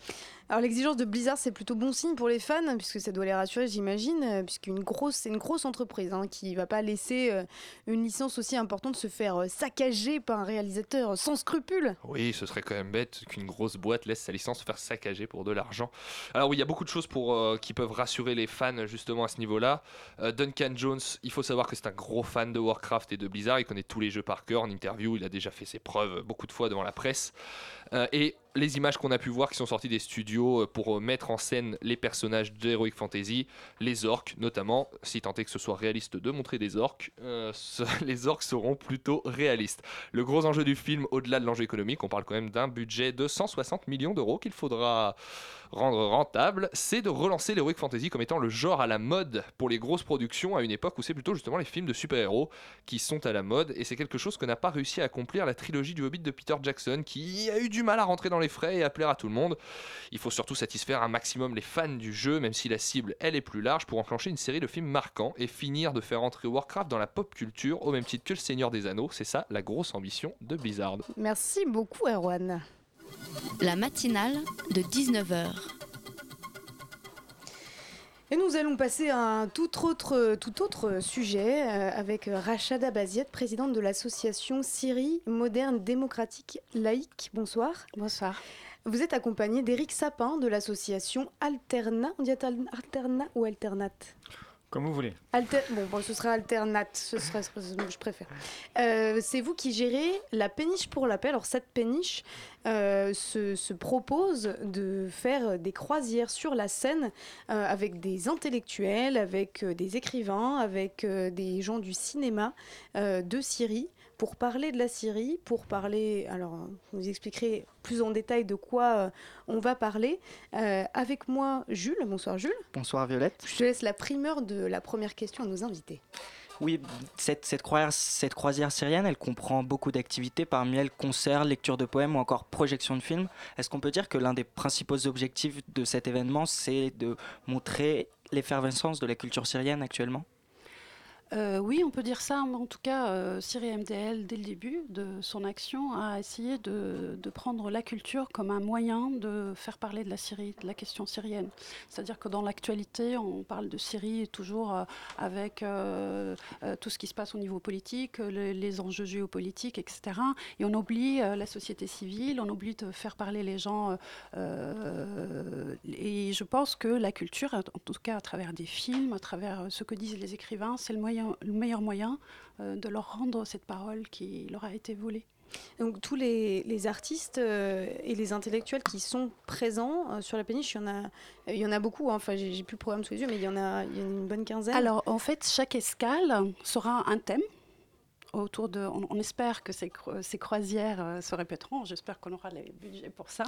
Alors l'exigence de Blizzard, c'est plutôt bon signe pour les fans, puisque ça doit les rassurer, j'imagine, euh, puisqu'une grosse, c'est une grosse entreprise hein, qui va pas laisser euh, une licence aussi importante se faire euh, saccager par un réalisateur sans scrupules. Oui, ce serait quand même bête qu'une grosse boîte laisse sa licence se faire saccager pour de l'argent. Alors oui, il y a beaucoup de choses pour, euh, qui peuvent rassurer les fans justement à ce niveau-là. Euh, Duncan Jones, il faut savoir que c'est un gros fan de Warcraft et de Blizzard. Il connaît tous les jeux par cœur. En interview, il a déjà fait ses preuves beaucoup de fois devant la presse. Euh, et les images qu'on a pu voir qui sont sorties des studios euh, pour euh, mettre en scène les personnages d'Heroic Fantasy, les orques notamment, si tant est que ce soit réaliste de montrer des orques, les orques seront plutôt réalistes. Le gros enjeu du film, au-delà de l'enjeu économique, on parle quand même d'un budget de 160 millions d'euros qu'il faudra rendre rentable, c'est de relancer l'Heroic Fantasy comme étant le genre à la mode pour les grosses productions à une époque où c'est plutôt justement les films de super-héros qui sont à la mode et c'est quelque chose que n'a pas réussi à accomplir la trilogie du Hobbit de Peter Jackson qui a eu du mal à rentrer dans les frais et à plaire à tout le monde. Il faut surtout satisfaire un maximum les fans du jeu même si la cible elle est plus large pour enclencher une série de films marquants et finir de faire entrer Warcraft dans la pop culture au même titre que le Seigneur des Anneaux, c'est ça la grosse ambition de Blizzard. Merci beaucoup, Erwan. La matinale de 19h. Et nous allons passer à un tout autre, tout autre sujet euh, avec Rachada Baziette, présidente de l'association Syrie moderne démocratique laïque. Bonsoir. Bonsoir. Vous êtes accompagnée d'Éric Sapin de l'association Alterna. On dit Alter- Alterna ou Alternate Comme vous voulez. Bon, ce sera alternate, ce serait, je préfère. Euh, c'est vous qui gérez la péniche pour la paix. Alors cette péniche euh, se, se propose de faire des croisières sur la Seine euh, avec des intellectuels, avec euh, des écrivains, avec des gens du cinéma de Syrie pour parler de la Syrie, pour parler, alors vous expliquerez plus en détail de quoi euh, on va parler. Euh, avec moi, Jules. Bonsoir Jules. Bonsoir Violette. Je te laisse la primeur de la première question à nos invités. Oui, cette, cette, croisière, cette croisière syrienne, elle comprend beaucoup d'activités, parmi elles concerts, lecture de poèmes ou encore projection de films. Est-ce qu'on peut dire que l'un des principaux objectifs de cet événement, c'est de montrer l'effervescence de la culture syrienne actuellement? Euh, oui, on peut dire ça. mais En tout cas, euh, Syrie MDL, dès le début de son action, a essayé de, prendre la culture comme un moyen de faire parler de la Syrie, de la question syrienne. C'est-à-dire que dans l'actualité, on parle de Syrie toujours euh, avec tout ce qui se passe au niveau politique, euh, le- les enjeux géopolitiques, etc. Et on oublie la société civile, on oublie de faire parler les gens. et je pense que la culture, en tout cas à travers des films, à travers ce que disent les écrivains, c'est le, moyen, le meilleur moyen euh, de leur rendre cette parole qui leur a été volée. Donc tous les, les artistes euh, et les intellectuels qui sont présents euh, sur la péniche, il y en a, il y en a beaucoup. hein. Enfin, j'ai j'ai plus le programme sous les yeux, mais il y en a, il y en a une bonne quinzaine. Alors, en fait, chaque escale sera un thème. Autour de, on, espère que ces, cro- ces croisières euh, se répéteront. J'espère qu'on aura les budgets pour ça.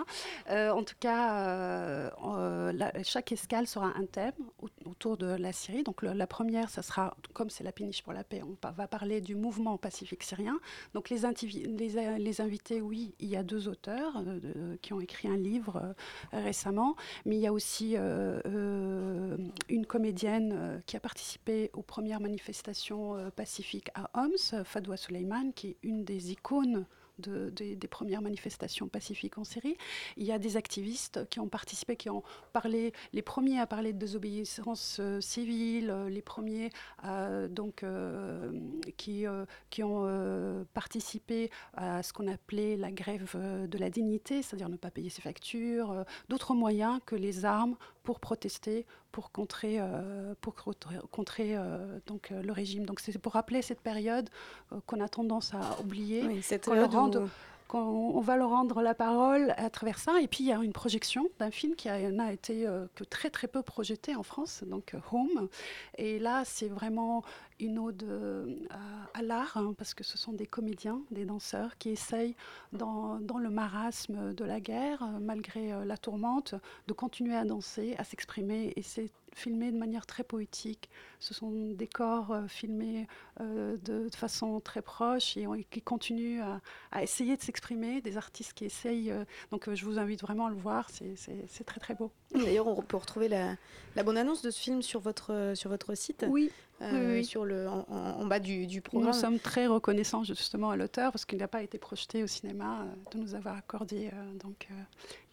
Euh, en tout cas, euh, chaque escale sera un thème au- autour de la Syrie. Donc, la première, ça sera, comme c'est la péniche pour la paix, on va parler du mouvement pacifique syrien. Donc, les, invités, oui, il y a deux auteurs qui ont écrit un livre récemment, mais il y a aussi une comédienne qui a participé aux premières manifestations pacifiques à Homs, qui est une des icônes de- des- premières manifestations pacifiques en Syrie. Il y a des activistes qui ont participé, qui ont parlé, les premiers à parler de désobéissance euh, civile, euh, les premiers donc, euh, qui, ont participé à ce qu'on appelait la grève de la dignité, c'est-à-dire ne pas payer ses factures, d'autres moyens que les armes pour protester, pour contrer, euh, pour contrer, euh, donc, euh, le régime. Donc c'est pour rappeler cette période qu'on a tendance à oublier, Oui, cette qu'on où- rende- qu'on on va leur rendre la parole à travers ça. Et puis il y a une projection d'un film qui n'a été euh, que très très peu projeté en France, donc euh, Home. Et là, c'est vraiment une ode euh, à, l'art, hein, parce que ce sont des comédiens, des danseurs qui essayent, dans, dans le marasme de la guerre, malgré la tourmente, de continuer à danser, à s'exprimer. Et c'est filmé de manière très poétique. Ce sont des corps euh, filmés euh, de, de façon très proche et, on- qui continuent à, à essayer de s'exprimer, des artistes qui essayent. euh, donc je vous invite vraiment à le voir, c'est- très très beau. D'ailleurs, on peut retrouver la, la bonne annonce de ce film sur votre, sur votre site. Oui. Euh. Sur le, en, bas du, du programme. Nous sommes très reconnaissants justement à l'auteur parce qu'il n'a pas été projeté au cinéma euh, de nous avoir accordé euh, donc,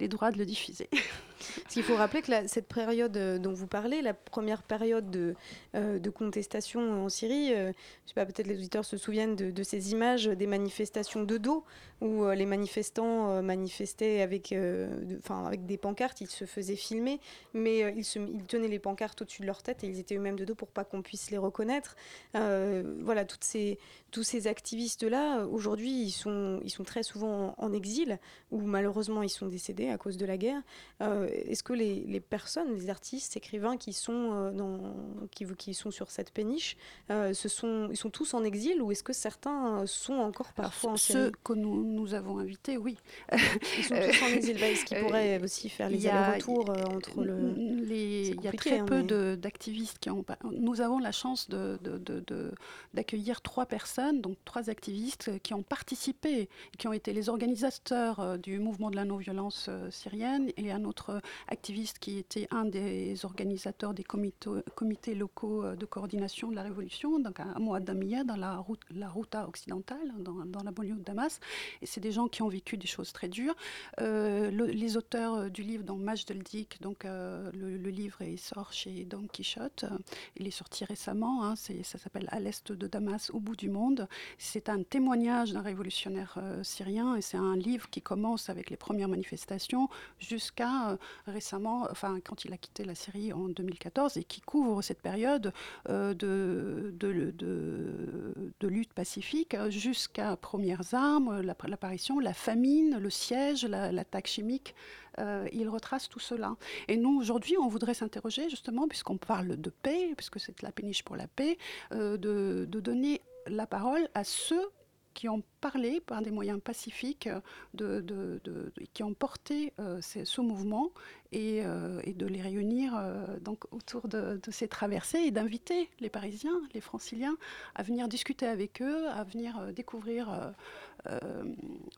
les droits de le diffuser. Parce qu'il faut rappeler que cette période euh, dont vous parlez, la première période de, euh, de contestation en Syrie, euh, je sais pas, peut-être les auditeurs se souviennent de, de ces images des manifestations de dos, où euh, les manifestants manifestaient avec, avec des pancartes, ils se faisaient filmer, mais ils, se, ils tenaient les pancartes au-dessus de leur tête et ils étaient eux-mêmes de dos pour pas qu'on puisse les reconnaître. Voilà, toutes ces, tous ces activistes-là, aujourd'hui, ils sont, ils sont très souvent en, exil, ou malheureusement ils sont décédés à cause de la guerre. Est-ce que les, les personnes, les artistes, écrivains qui sont, euh, dans, qui, qui sont sur cette péniche, euh, ce sont, ils sont tous en exil ou est-ce que certains euh, sont encore parfois en Ceux que nous, nous avons invités, oui. Ils sont tous en exil, bah, est-ce qu'ils pourraient aussi faire les Il y a- allers-retours entre le... il y a très hein, peu mais- d'activistes qui ont. Nous avons la chance de- de- de- de- d'accueillir trois personnes, donc trois activistes qui ont participé, qui ont été les organisateurs du mouvement de la non-violence syrienne, et un autre activiste qui était un des organisateurs des comités, locaux euh, de coordination de la révolution, donc à Mouadamiya, dans la, route, la Routa occidentale, dans, dans la banlieue de Damas. Et c'est des gens qui ont vécu des choses très dures. Euh, le- les auteurs euh, du livre, dans Maj Deldik, donc le, livre il sort chez Don Quichotte. Il est sorti récemment. hein, ça s'appelle À l'est de Damas, au bout du monde. C'est un témoignage d'un révolutionnaire syrien et c'est un livre qui commence avec les premières manifestations jusqu'à récemment, enfin quand il a quitté la Syrie en 2014 et qui couvre cette période euh, de, lutte pacifique jusqu'à premières armes, la- l'apparition, la famine, le siège, la- l'attaque chimique. Euh, il retrace tout cela. Et nous, aujourd'hui, on voudrait s'interroger justement, puisqu'on parle de paix, puisque c'est la péniche pour la paix, euh, de donner la parole à ceux qui ont parlé par des moyens pacifiques, euh, qui ont porté euh, ce mouvement et, euh, et de les réunir donc autour de, ces traversées et d'inviter les Parisiens, les Franciliens à venir discuter avec eux, à venir découvrir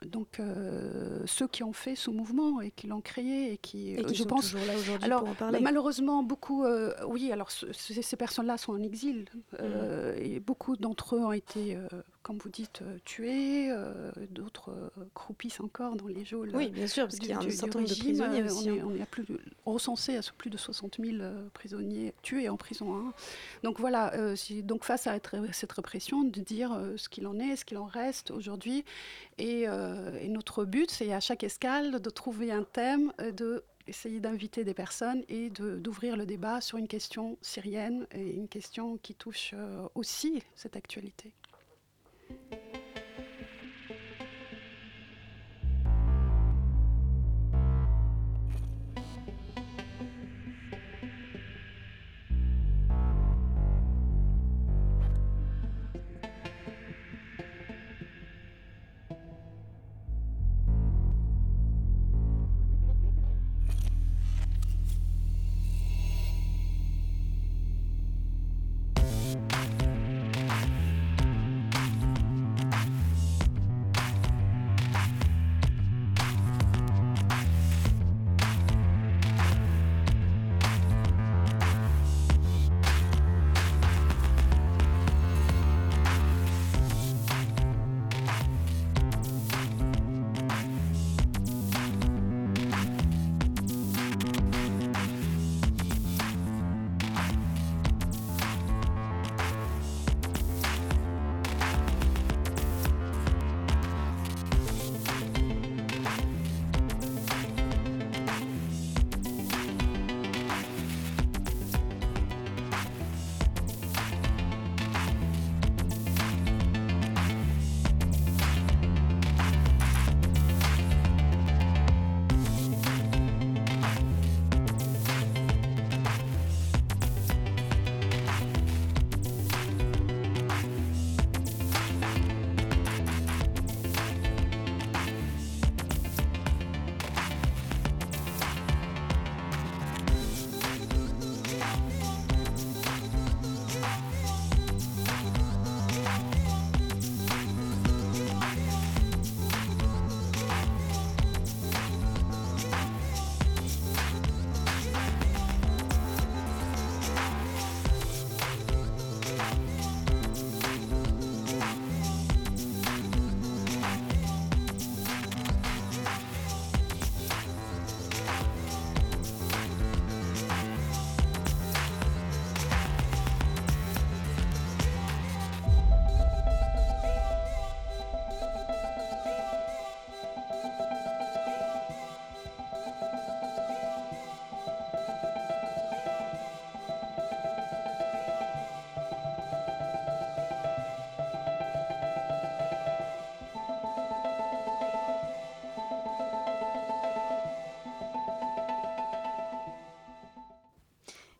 donc euh, ceux qui ont fait ce mouvement et qui l'ont créé et qui, Et euh, qui je sont pense, toujours là aujourd'hui alors pour en parler. malheureusement beaucoup, euh, oui, alors ce- ce- ces personnes-là sont en exil euh, et beaucoup d'entre eux ont été, euh, comme vous dites, euh, tués, euh, d'autres euh, croupissent encore dans les geôles. Oui, bien sûr, parce du- qu'il y a un certain nombre de régime. prisonniers Euh, aussi, On est, on à plus de- recensé à plus de 60 000 euh, prisonniers tués en prison. hein. Donc voilà, euh, donc face à cette répression, de dire euh, ce qu'il en est, ce qu'il en reste aujourd'hui. Et, euh, et notre but, c'est à chaque escale de trouver un thème, de d'inviter des personnes et d'ouvrir le débat sur une question syrienne et une question qui touche euh, aussi cette actualité.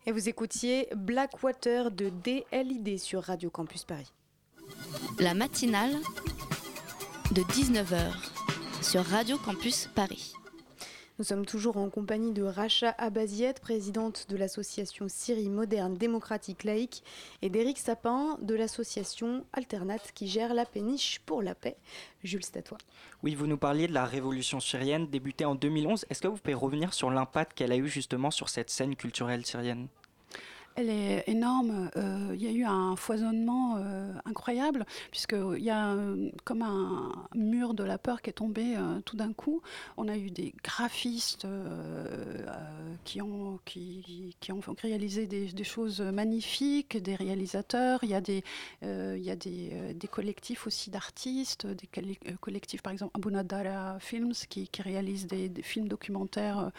Et vous écoutiez Blackwater de DLID sur Radio Campus Paris. La matinale de 19h sur Radio Campus Paris. Nous sommes toujours en compagnie de Racha Abaziet, présidente de l'association Syrie moderne démocratique laïque, et d'Éric Sapin de l'association Alternate qui gère la péniche pour la paix. Jules, c'est à toi. Oui, vous nous parliez de la révolution syrienne débutée en 2011. Est-ce que vous pouvez revenir sur l'impact qu'elle a eu justement sur cette scène culturelle syrienne? Elle est énorme. Euh, il y a eu un foisonnement euh, incroyable, puisqu'il y a euh, comme un mur de la peur qui est tombé tout d'un coup. On a eu des graphistes qui, ont, qui, ont réalisé des, choses magnifiques, des réalisateurs. Il y a des, il y a des, collectifs aussi d'artistes, des collectifs, par exemple, Abunadara Films, qui, qui réalisent des, des, films documentaires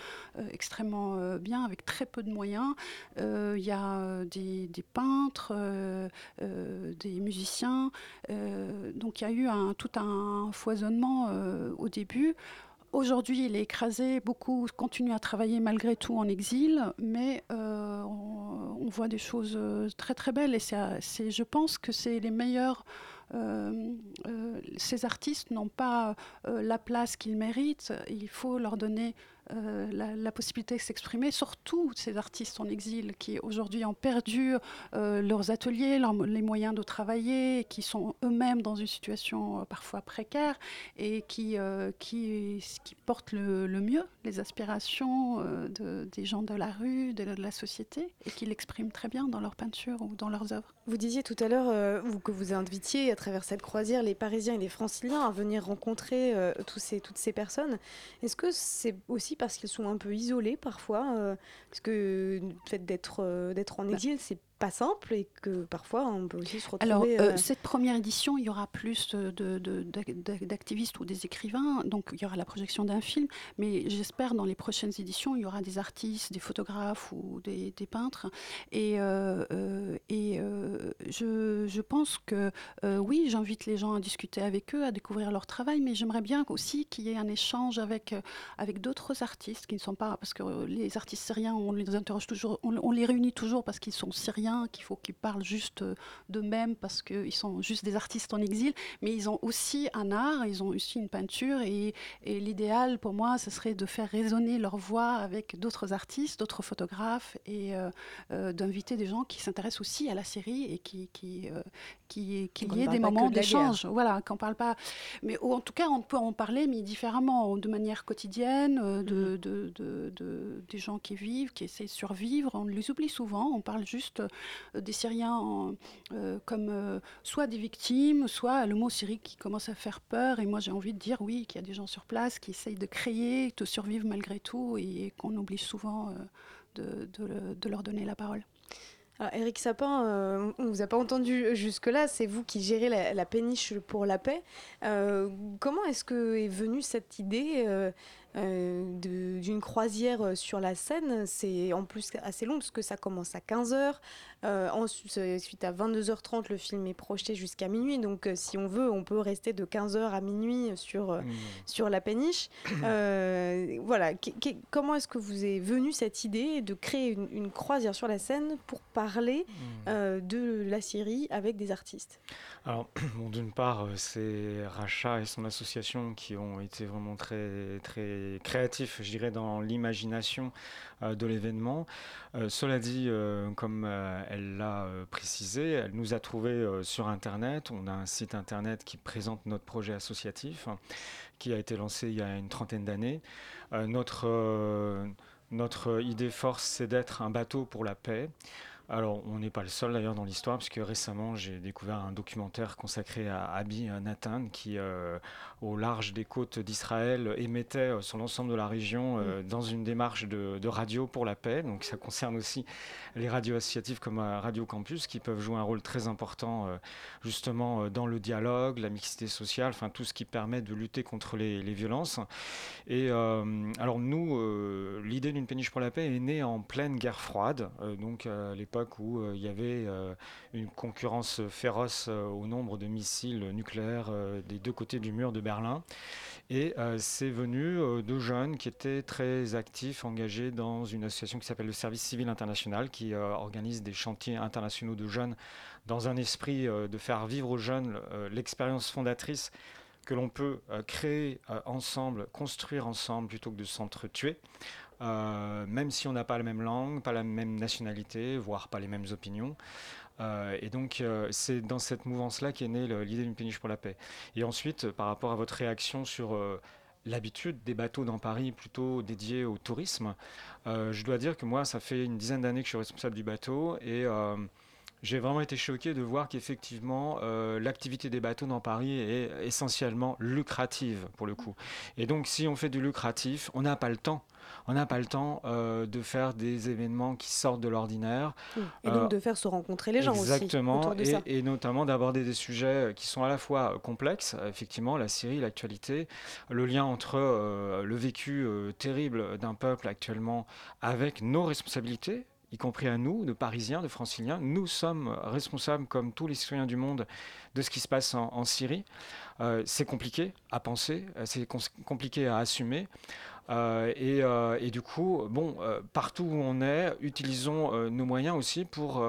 extrêmement bien, avec très peu de moyens. il y a euh, des, peintres, euh, euh, des musiciens. donc il y a eu un, tout un foisonnement au début. Aujourd'hui, il est écrasé. Beaucoup continuent à travailler malgré tout en exil, mais on, voit des choses très très belles. Et c'est, je pense que c'est les meilleurs. ces artistes n'ont pas la place qu'ils méritent. Il faut leur donner euh, la, possibilité de s'exprimer, surtout ces artistes en exil qui aujourd'hui ont perdu euh, leurs ateliers, les moyens de travailler, qui sont eux-mêmes dans une situation euh, parfois précaire et qui, qui, portent le, mieux les aspirations de, des gens de la rue, de, la société, et qui l'expriment très bien dans leurs peintures ou dans leurs œuvres. Vous disiez tout à l'heure que vous invitiez à travers cette croisière les Parisiens et les Franciliens à venir rencontrer tous ces, toutes ces personnes. Est-ce que c'est aussi parce qu'ils sont un peu isolés parfois, euh, parce que le fait d'être euh, d'être en bah exil, c'est pas simple et que parfois on peut aussi se retrouver. Alors, euh, cette première édition, il y aura plus d'activistes de, ou des écrivains, donc il y aura la projection d'un film, mais j'espère dans les prochaines éditions, il y aura des artistes, des photographes ou des, peintres. Et, et je, je, pense que oui, j'invite les gens à discuter avec eux, à découvrir leur travail, mais j'aimerais bien aussi qu'il y ait un échange avec, avec d'autres artistes qui ne sont pas, parce que euh, les artistes syriens, on les interroge toujours, on, les réunit toujours parce qu'ils sont syriens, qu'il faut qu'ils parlent juste euh, d'eux-mêmes parce qu'ils sont juste des artistes en exil, mais ils ont aussi un art, ils ont aussi une peinture et, l'idéal pour moi, ce serait de faire résonner leur voix avec d'autres artistes, d'autres photographes et euh, d'inviter des gens qui s'intéressent aussi à la série et qui, qui, qui, qu'il y ait des moments d'échange. Voilà, qu'on parle pas. Mais en tout cas, on peut en parler, mais différemment, de manière quotidienne, de, mm de, des gens qui vivent, qui essaient de survivre. On les oublie souvent. On parle juste euh, des Syriens euh, comme euh, soit des victimes, soit le mot Syrie qui commence à faire peur. Et moi, j'ai envie de dire oui, qu'il y a des gens sur place qui essayent de créer, de survivre malgré tout, et, qu'on oublie souvent de, leur donner la parole. Alors, Eric Sapin, on ne vous a pas entendu jusque-là, c'est vous qui gérez la, péniche pour la paix. comment est-ce que est venue cette idée euh, d'une croisière euh, sur la Seine? C'est en plus assez long parce que ça commence à 15h. Euh, ensuite, à 22h30, le film est projeté jusqu'à minuit. Donc, si on veut, on peut rester de 15h à minuit sur, mmh. sur la péniche. voilà. comment est-ce que vous est venue cette idée de créer une, croisière sur la Seine pour parler mmh. de la Syrie avec des artistes? Alors, bon, d'une part, c'est Racha et son association qui ont été vraiment très, très créatif, je dirais, dans l'imagination euh, de l'événement. Euh, cela dit, euh, comme elle l'a précisé, elle nous a trouvés sur Internet. On a un site Internet qui présente notre projet associatif, qui a été lancé il y a une trentaine d'années. notre, notre idée force, c'est d'être un bateau pour la paix. Alors, on n'est pas le seul d'ailleurs dans l'histoire, parce que récemment, j'ai découvert un documentaire consacré à Abi Nathan, qui, euh, au large des côtes d'Israël, émettait euh, sur l'ensemble de la région euh, mm. dans une démarche de, radio pour la paix. Donc, ça concerne aussi les radios associatives comme Radio Campus, qui peuvent jouer un rôle très important, justement, dans le dialogue, la mixité sociale, enfin, tout ce qui permet de lutter contre les, les violences. Et alors, nous, l'idée d'une péniche pour la paix est née en pleine guerre froide, donc à l'époque où il y avait une concurrence féroce au nombre de missiles nucléaires des deux côtés du mur de Berlin. Et c'est venu de jeunes qui étaient très actifs, engagés dans une association qui s'appelle le Service civil international, qui organise des chantiers internationaux de jeunes dans un esprit de faire vivre aux jeunes l'expérience fondatrice que l'on peut euh, créer euh, ensemble, construire ensemble plutôt que de s'entretuer. Euh, même si on n'a pas la même langue, pas la même nationalité, voire pas les mêmes opinions. et donc, c'est dans cette mouvance-là qu'est née l'idée d'une péniche pour la paix. Et ensuite, par rapport à votre réaction sur l'habitude des bateaux dans Paris plutôt dédiés au tourisme, je dois dire que moi, ça fait une dizaine d'années que je suis responsable du bateau et j'ai vraiment été choqué de voir qu'effectivement, euh, l'activité des bateaux dans Paris est essentiellement lucrative pour le coup. Et donc, si on fait du lucratif, on n'a pas le temps. On n'a pas le temps euh, de faire des événements qui sortent de l'ordinaire. Et donc euh, de faire se rencontrer les gens aussi. Exactement, et, notamment d'aborder des sujets qui sont à la fois complexes, effectivement, la Syrie, l'actualité, le lien entre le vécu terrible d'un peuple actuellement avec nos responsabilités y compris à nous, de Parisiens, de Franciliens. Nous sommes responsables, comme tous les citoyens du monde, de ce qui se passe en, Syrie. Euh, c'est compliqué à penser, euh, c'est compliqué à assumer. Euh, et, et, du coup, bon, partout où on est, utilisons nos moyens aussi pour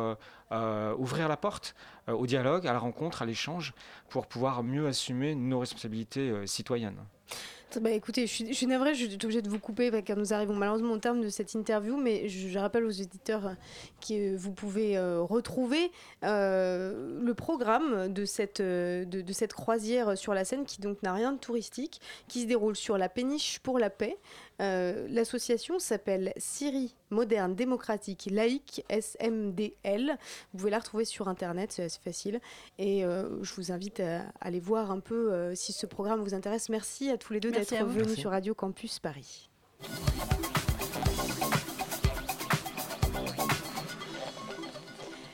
ouvrir la porte au dialogue, à la rencontre, à l'échange, pour pouvoir mieux assumer nos responsabilités citoyennes. Bah écoutez, je suis, navrée, je suis obligée de vous couper car nous arrivons malheureusement au terme de cette interview, mais je, rappelle aux éditeurs que vous pouvez euh, retrouver euh, le programme de cette, de, cette croisière sur la Seine qui donc n'a rien de touristique, qui se déroule sur la péniche pour la paix. Euh, l'association s'appelle Syrie moderne démocratique laïque SMDL. Vous pouvez la retrouver sur internet, c'est assez facile. Et euh, je vous invite à, aller voir un peu euh, si ce programme vous intéresse. Merci à tous les deux d'être venus sur Radio Campus Paris.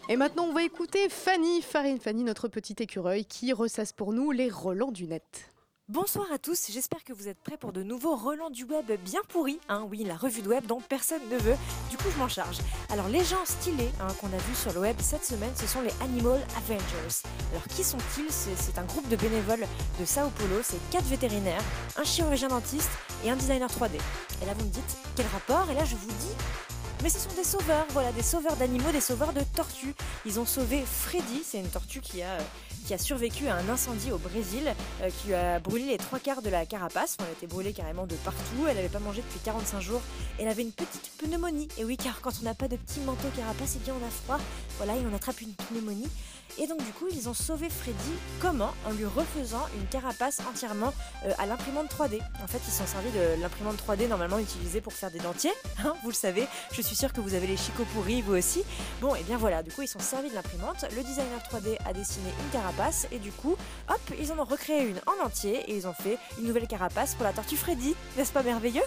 Et maintenant, on va écouter Fanny, Farine Fanny, notre petit écureuil, qui ressasse pour nous les relents du net. Bonsoir à tous, j'espère que vous êtes prêts pour de nouveaux relents du web bien pourris. Hein, oui, la revue de web dont personne ne veut, du coup je m'en charge. Alors les gens stylés hein, qu'on a vus sur le web cette semaine, ce sont les Animal Avengers. Alors qui sont-ils? C'est un groupe de bénévoles de Sao Paulo, c'est quatre vétérinaires, un chirurgien dentiste et un designer 3D. Et là vous me dites, quel rapport? Et là je vous dis, mais ce sont des sauveurs, voilà, des sauveurs d'animaux, des sauveurs de tortues. Ils ont sauvé Freddy, c'est une tortue qui a, qui a survécu à un incendie au Brésil, euh, qui a brûlé les trois quarts de la carapace. elle était brûlée carrément de partout, elle n'avait pas mangé depuis 45 jours. Elle avait une petite pneumonie. Et oui, car quand on n'a pas de petit manteau carapace, et eh bien on a froid. Voilà, et on attrape une pneumonie. Et donc du coup, ils ont sauvé Freddy. Comment? En lui refaisant une carapace entièrement euh, à l'imprimante 3D. En fait, ils sont servis de l'imprimante 3D normalement utilisée pour faire des dentiers. Hein, vous le savez, je suis sûre que vous avez les chicots pourris, vous aussi. Bon, et bien voilà, du coup, ils sont servis de l'imprimante. Le designer 3D a dessiné une carapace et du coup, hop, ils en ont recréé une en entier et ils ont fait une nouvelle carapace pour la tortue Freddy. N'est-ce pas merveilleux?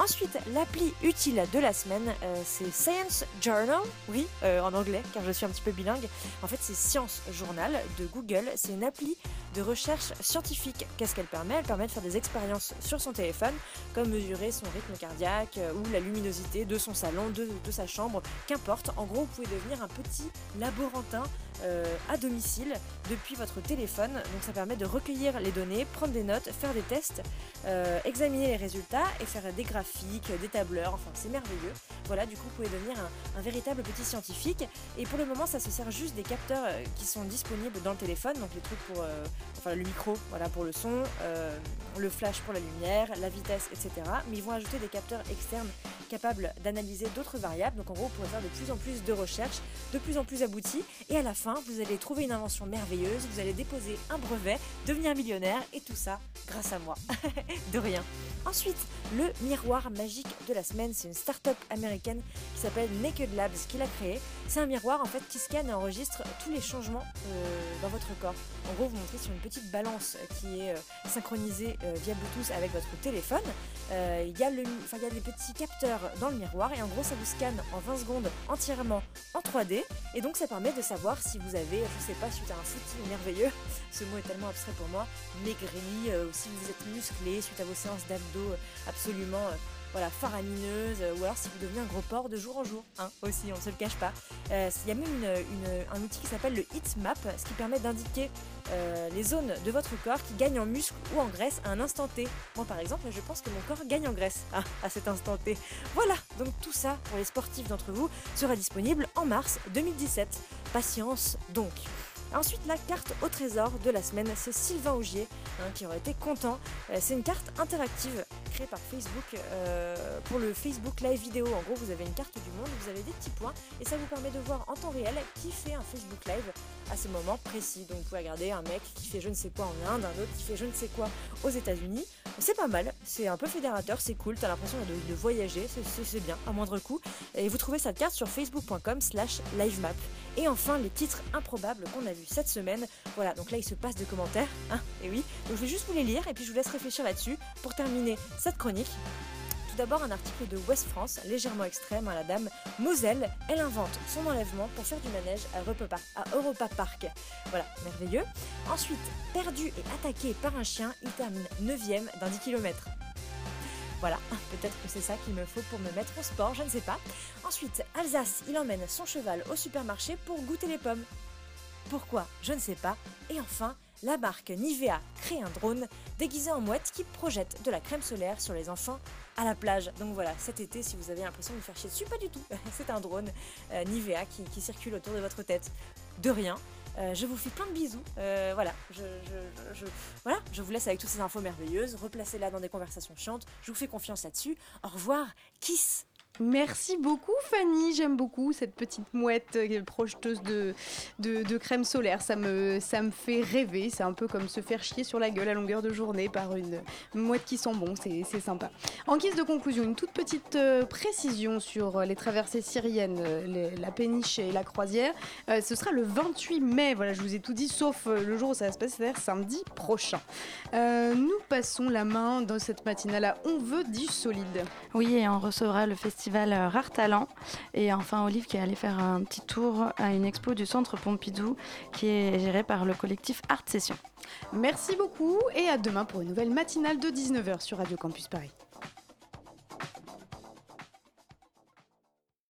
Ensuite, l'appli utile de la semaine, euh, c'est Science Journal, oui, euh, en anglais, car je suis un petit peu bilingue. En fait, c'est Science Journal de Google. C'est une appli de recherche scientifique. Qu'est-ce qu'elle permet? Elle permet de faire des expériences sur son téléphone, comme mesurer son rythme cardiaque euh, ou la luminosité de son salon, de, de sa chambre, qu'importe. En gros, vous pouvez devenir un petit laborantin euh, à domicile depuis votre téléphone. Donc ça permet de recueillir les données, prendre des notes, faire des tests, euh, examiner les résultats et faire des graphiques, des tableurs. Enfin, c'est merveilleux. Voilà, du coup, vous pouvez devenir un, véritable petit scientifique. Et pour le moment, ça se sert juste des capteurs euh, qui sont disponibles dans le téléphone. Donc les trucs pour, enfin le micro, voilà pour le son, le flash pour la lumière, la vitesse, etc. Mais ils vont ajouter des capteurs externes capables d'analyser d'autres variables. Donc en gros, vous pourrez faire de plus en plus de recherches, de plus en plus abouties. Et à la fin, vous allez trouver une invention merveilleuse, vous allez déposer un brevet, devenir millionnaire et tout ça grâce à moi. de rien. Ensuite, le miroir magique de la semaine, c'est une start-up américaine qui s'appelle Naked Labs qui l'a créé. C'est un miroir en fait qui scanne et enregistre tous les changements euh, dans votre corps. En gros, vous montrez sur une petite balance qui est euh, synchronisée euh, via Bluetooth avec votre téléphone. Il y, a a des petits capteurs dans le miroir et en gros ça vous scanne en 20 secondes entièrement en 3D et donc ça permet de savoir si vous avez, je sais pas, suite à un footing merveilleux, ce mot est tellement abstrait pour moi, maigri, ou si vous êtes musclé suite à vos séances d'abdos absolument voilà, faramineuse, ou alors si vous devenez un gros porc de jour en jour, hein, aussi, on ne se le cache pas. Euh, Il y a même une- un outil qui s'appelle le Heat Map, ce qui permet d'indiquer euh, les zones de votre corps qui gagnent en muscle ou en graisse à un instant T. Moi par exemple, je pense que mon corps gagne en graisse à cet instant T. Voilà, donc tout ça pour les sportifs d'entre vous sera disponible en mars 2017. Patience donc. Ensuite, la carte au trésor de la semaine, c'est Sylvain Augier hein, qui aurait été content. Euh, c'est une carte interactive créée par Facebook euh, pour le Facebook Live vidéo. En gros, vous avez une carte du monde, vous avez des petits points et ça vous permet de voir en temps réel qui fait un Facebook Live à ce moment précis. Donc, vous pouvez regarder un mec qui fait je ne sais quoi en Inde, un autre qui fait je ne sais quoi aux États-Unis. C'est pas mal, c'est un peu fédérateur, c'est cool, t'as l'impression de, voyager, c'est- bien, à moindre coût. Et vous trouvez cette carte sur facebook.com slash livemap. Et enfin, les titres improbables qu'on a cette semaine. Voilà, donc là, il se passe de commentaires, hein, et oui. Donc je vais juste vous les lire et puis je vous laisse réfléchir là-dessus pour terminer cette chronique. Tout d'abord, un article de West France, légèrement extrême, à la dame Moselle. Elle invente son enlèvement pour faire du manège à Europa, à Europa Park. Voilà, merveilleux. Ensuite, perdu et attaqué par un chien, il termine 9ème d'un 10 km. Voilà, peut-être que c'est ça qu'il me faut pour me mettre au sport, je ne sais pas. Ensuite, Alsace, il emmène son cheval au supermarché pour goûter les pommes. Pourquoi Je ne sais pas. Et enfin, la marque Nivea crée un drone déguisé en mouette qui projette de la crème solaire sur les enfants à la plage. Donc voilà, cet été, si vous avez l'impression de vous faire chier dessus, pas du tout. C'est un drone euh, Nivea qui, circule autour de votre tête. De rien. Euh, je vous fais plein de bisous. Euh, voilà, je- voilà, je vous laisse avec toutes ces infos merveilleuses. Replacez-la dans des conversations chiantes. Je vous fais confiance là-dessus. Au revoir. Kiss. Merci beaucoup Fanny, j'aime beaucoup cette petite mouette euh, projeteuse de, de, crème solaire, ça me, ça me fait rêver, c'est un peu comme se faire chier sur la gueule à longueur de journée par une mouette qui sent bon, c'est sympa. En guise de conclusion, une toute petite euh, précision sur euh, les traversées syriennes, la péniche et la croisière, ce sera le 28 mai, voilà je vous ai tout dit, sauf le jour où ça va se passer, c'est-à-dire samedi prochain. Nous passons la main dans cette matinale à On veut du solide. Oui, et on recevra le festival euh, Rare Talent. Et enfin, Olive qui est allée faire un petit tour à une expo du Centre Pompidou qui est gérée par le collectif Art Session. Merci beaucoup et à demain pour une nouvelle matinale de 19h sur Radio Campus Paris.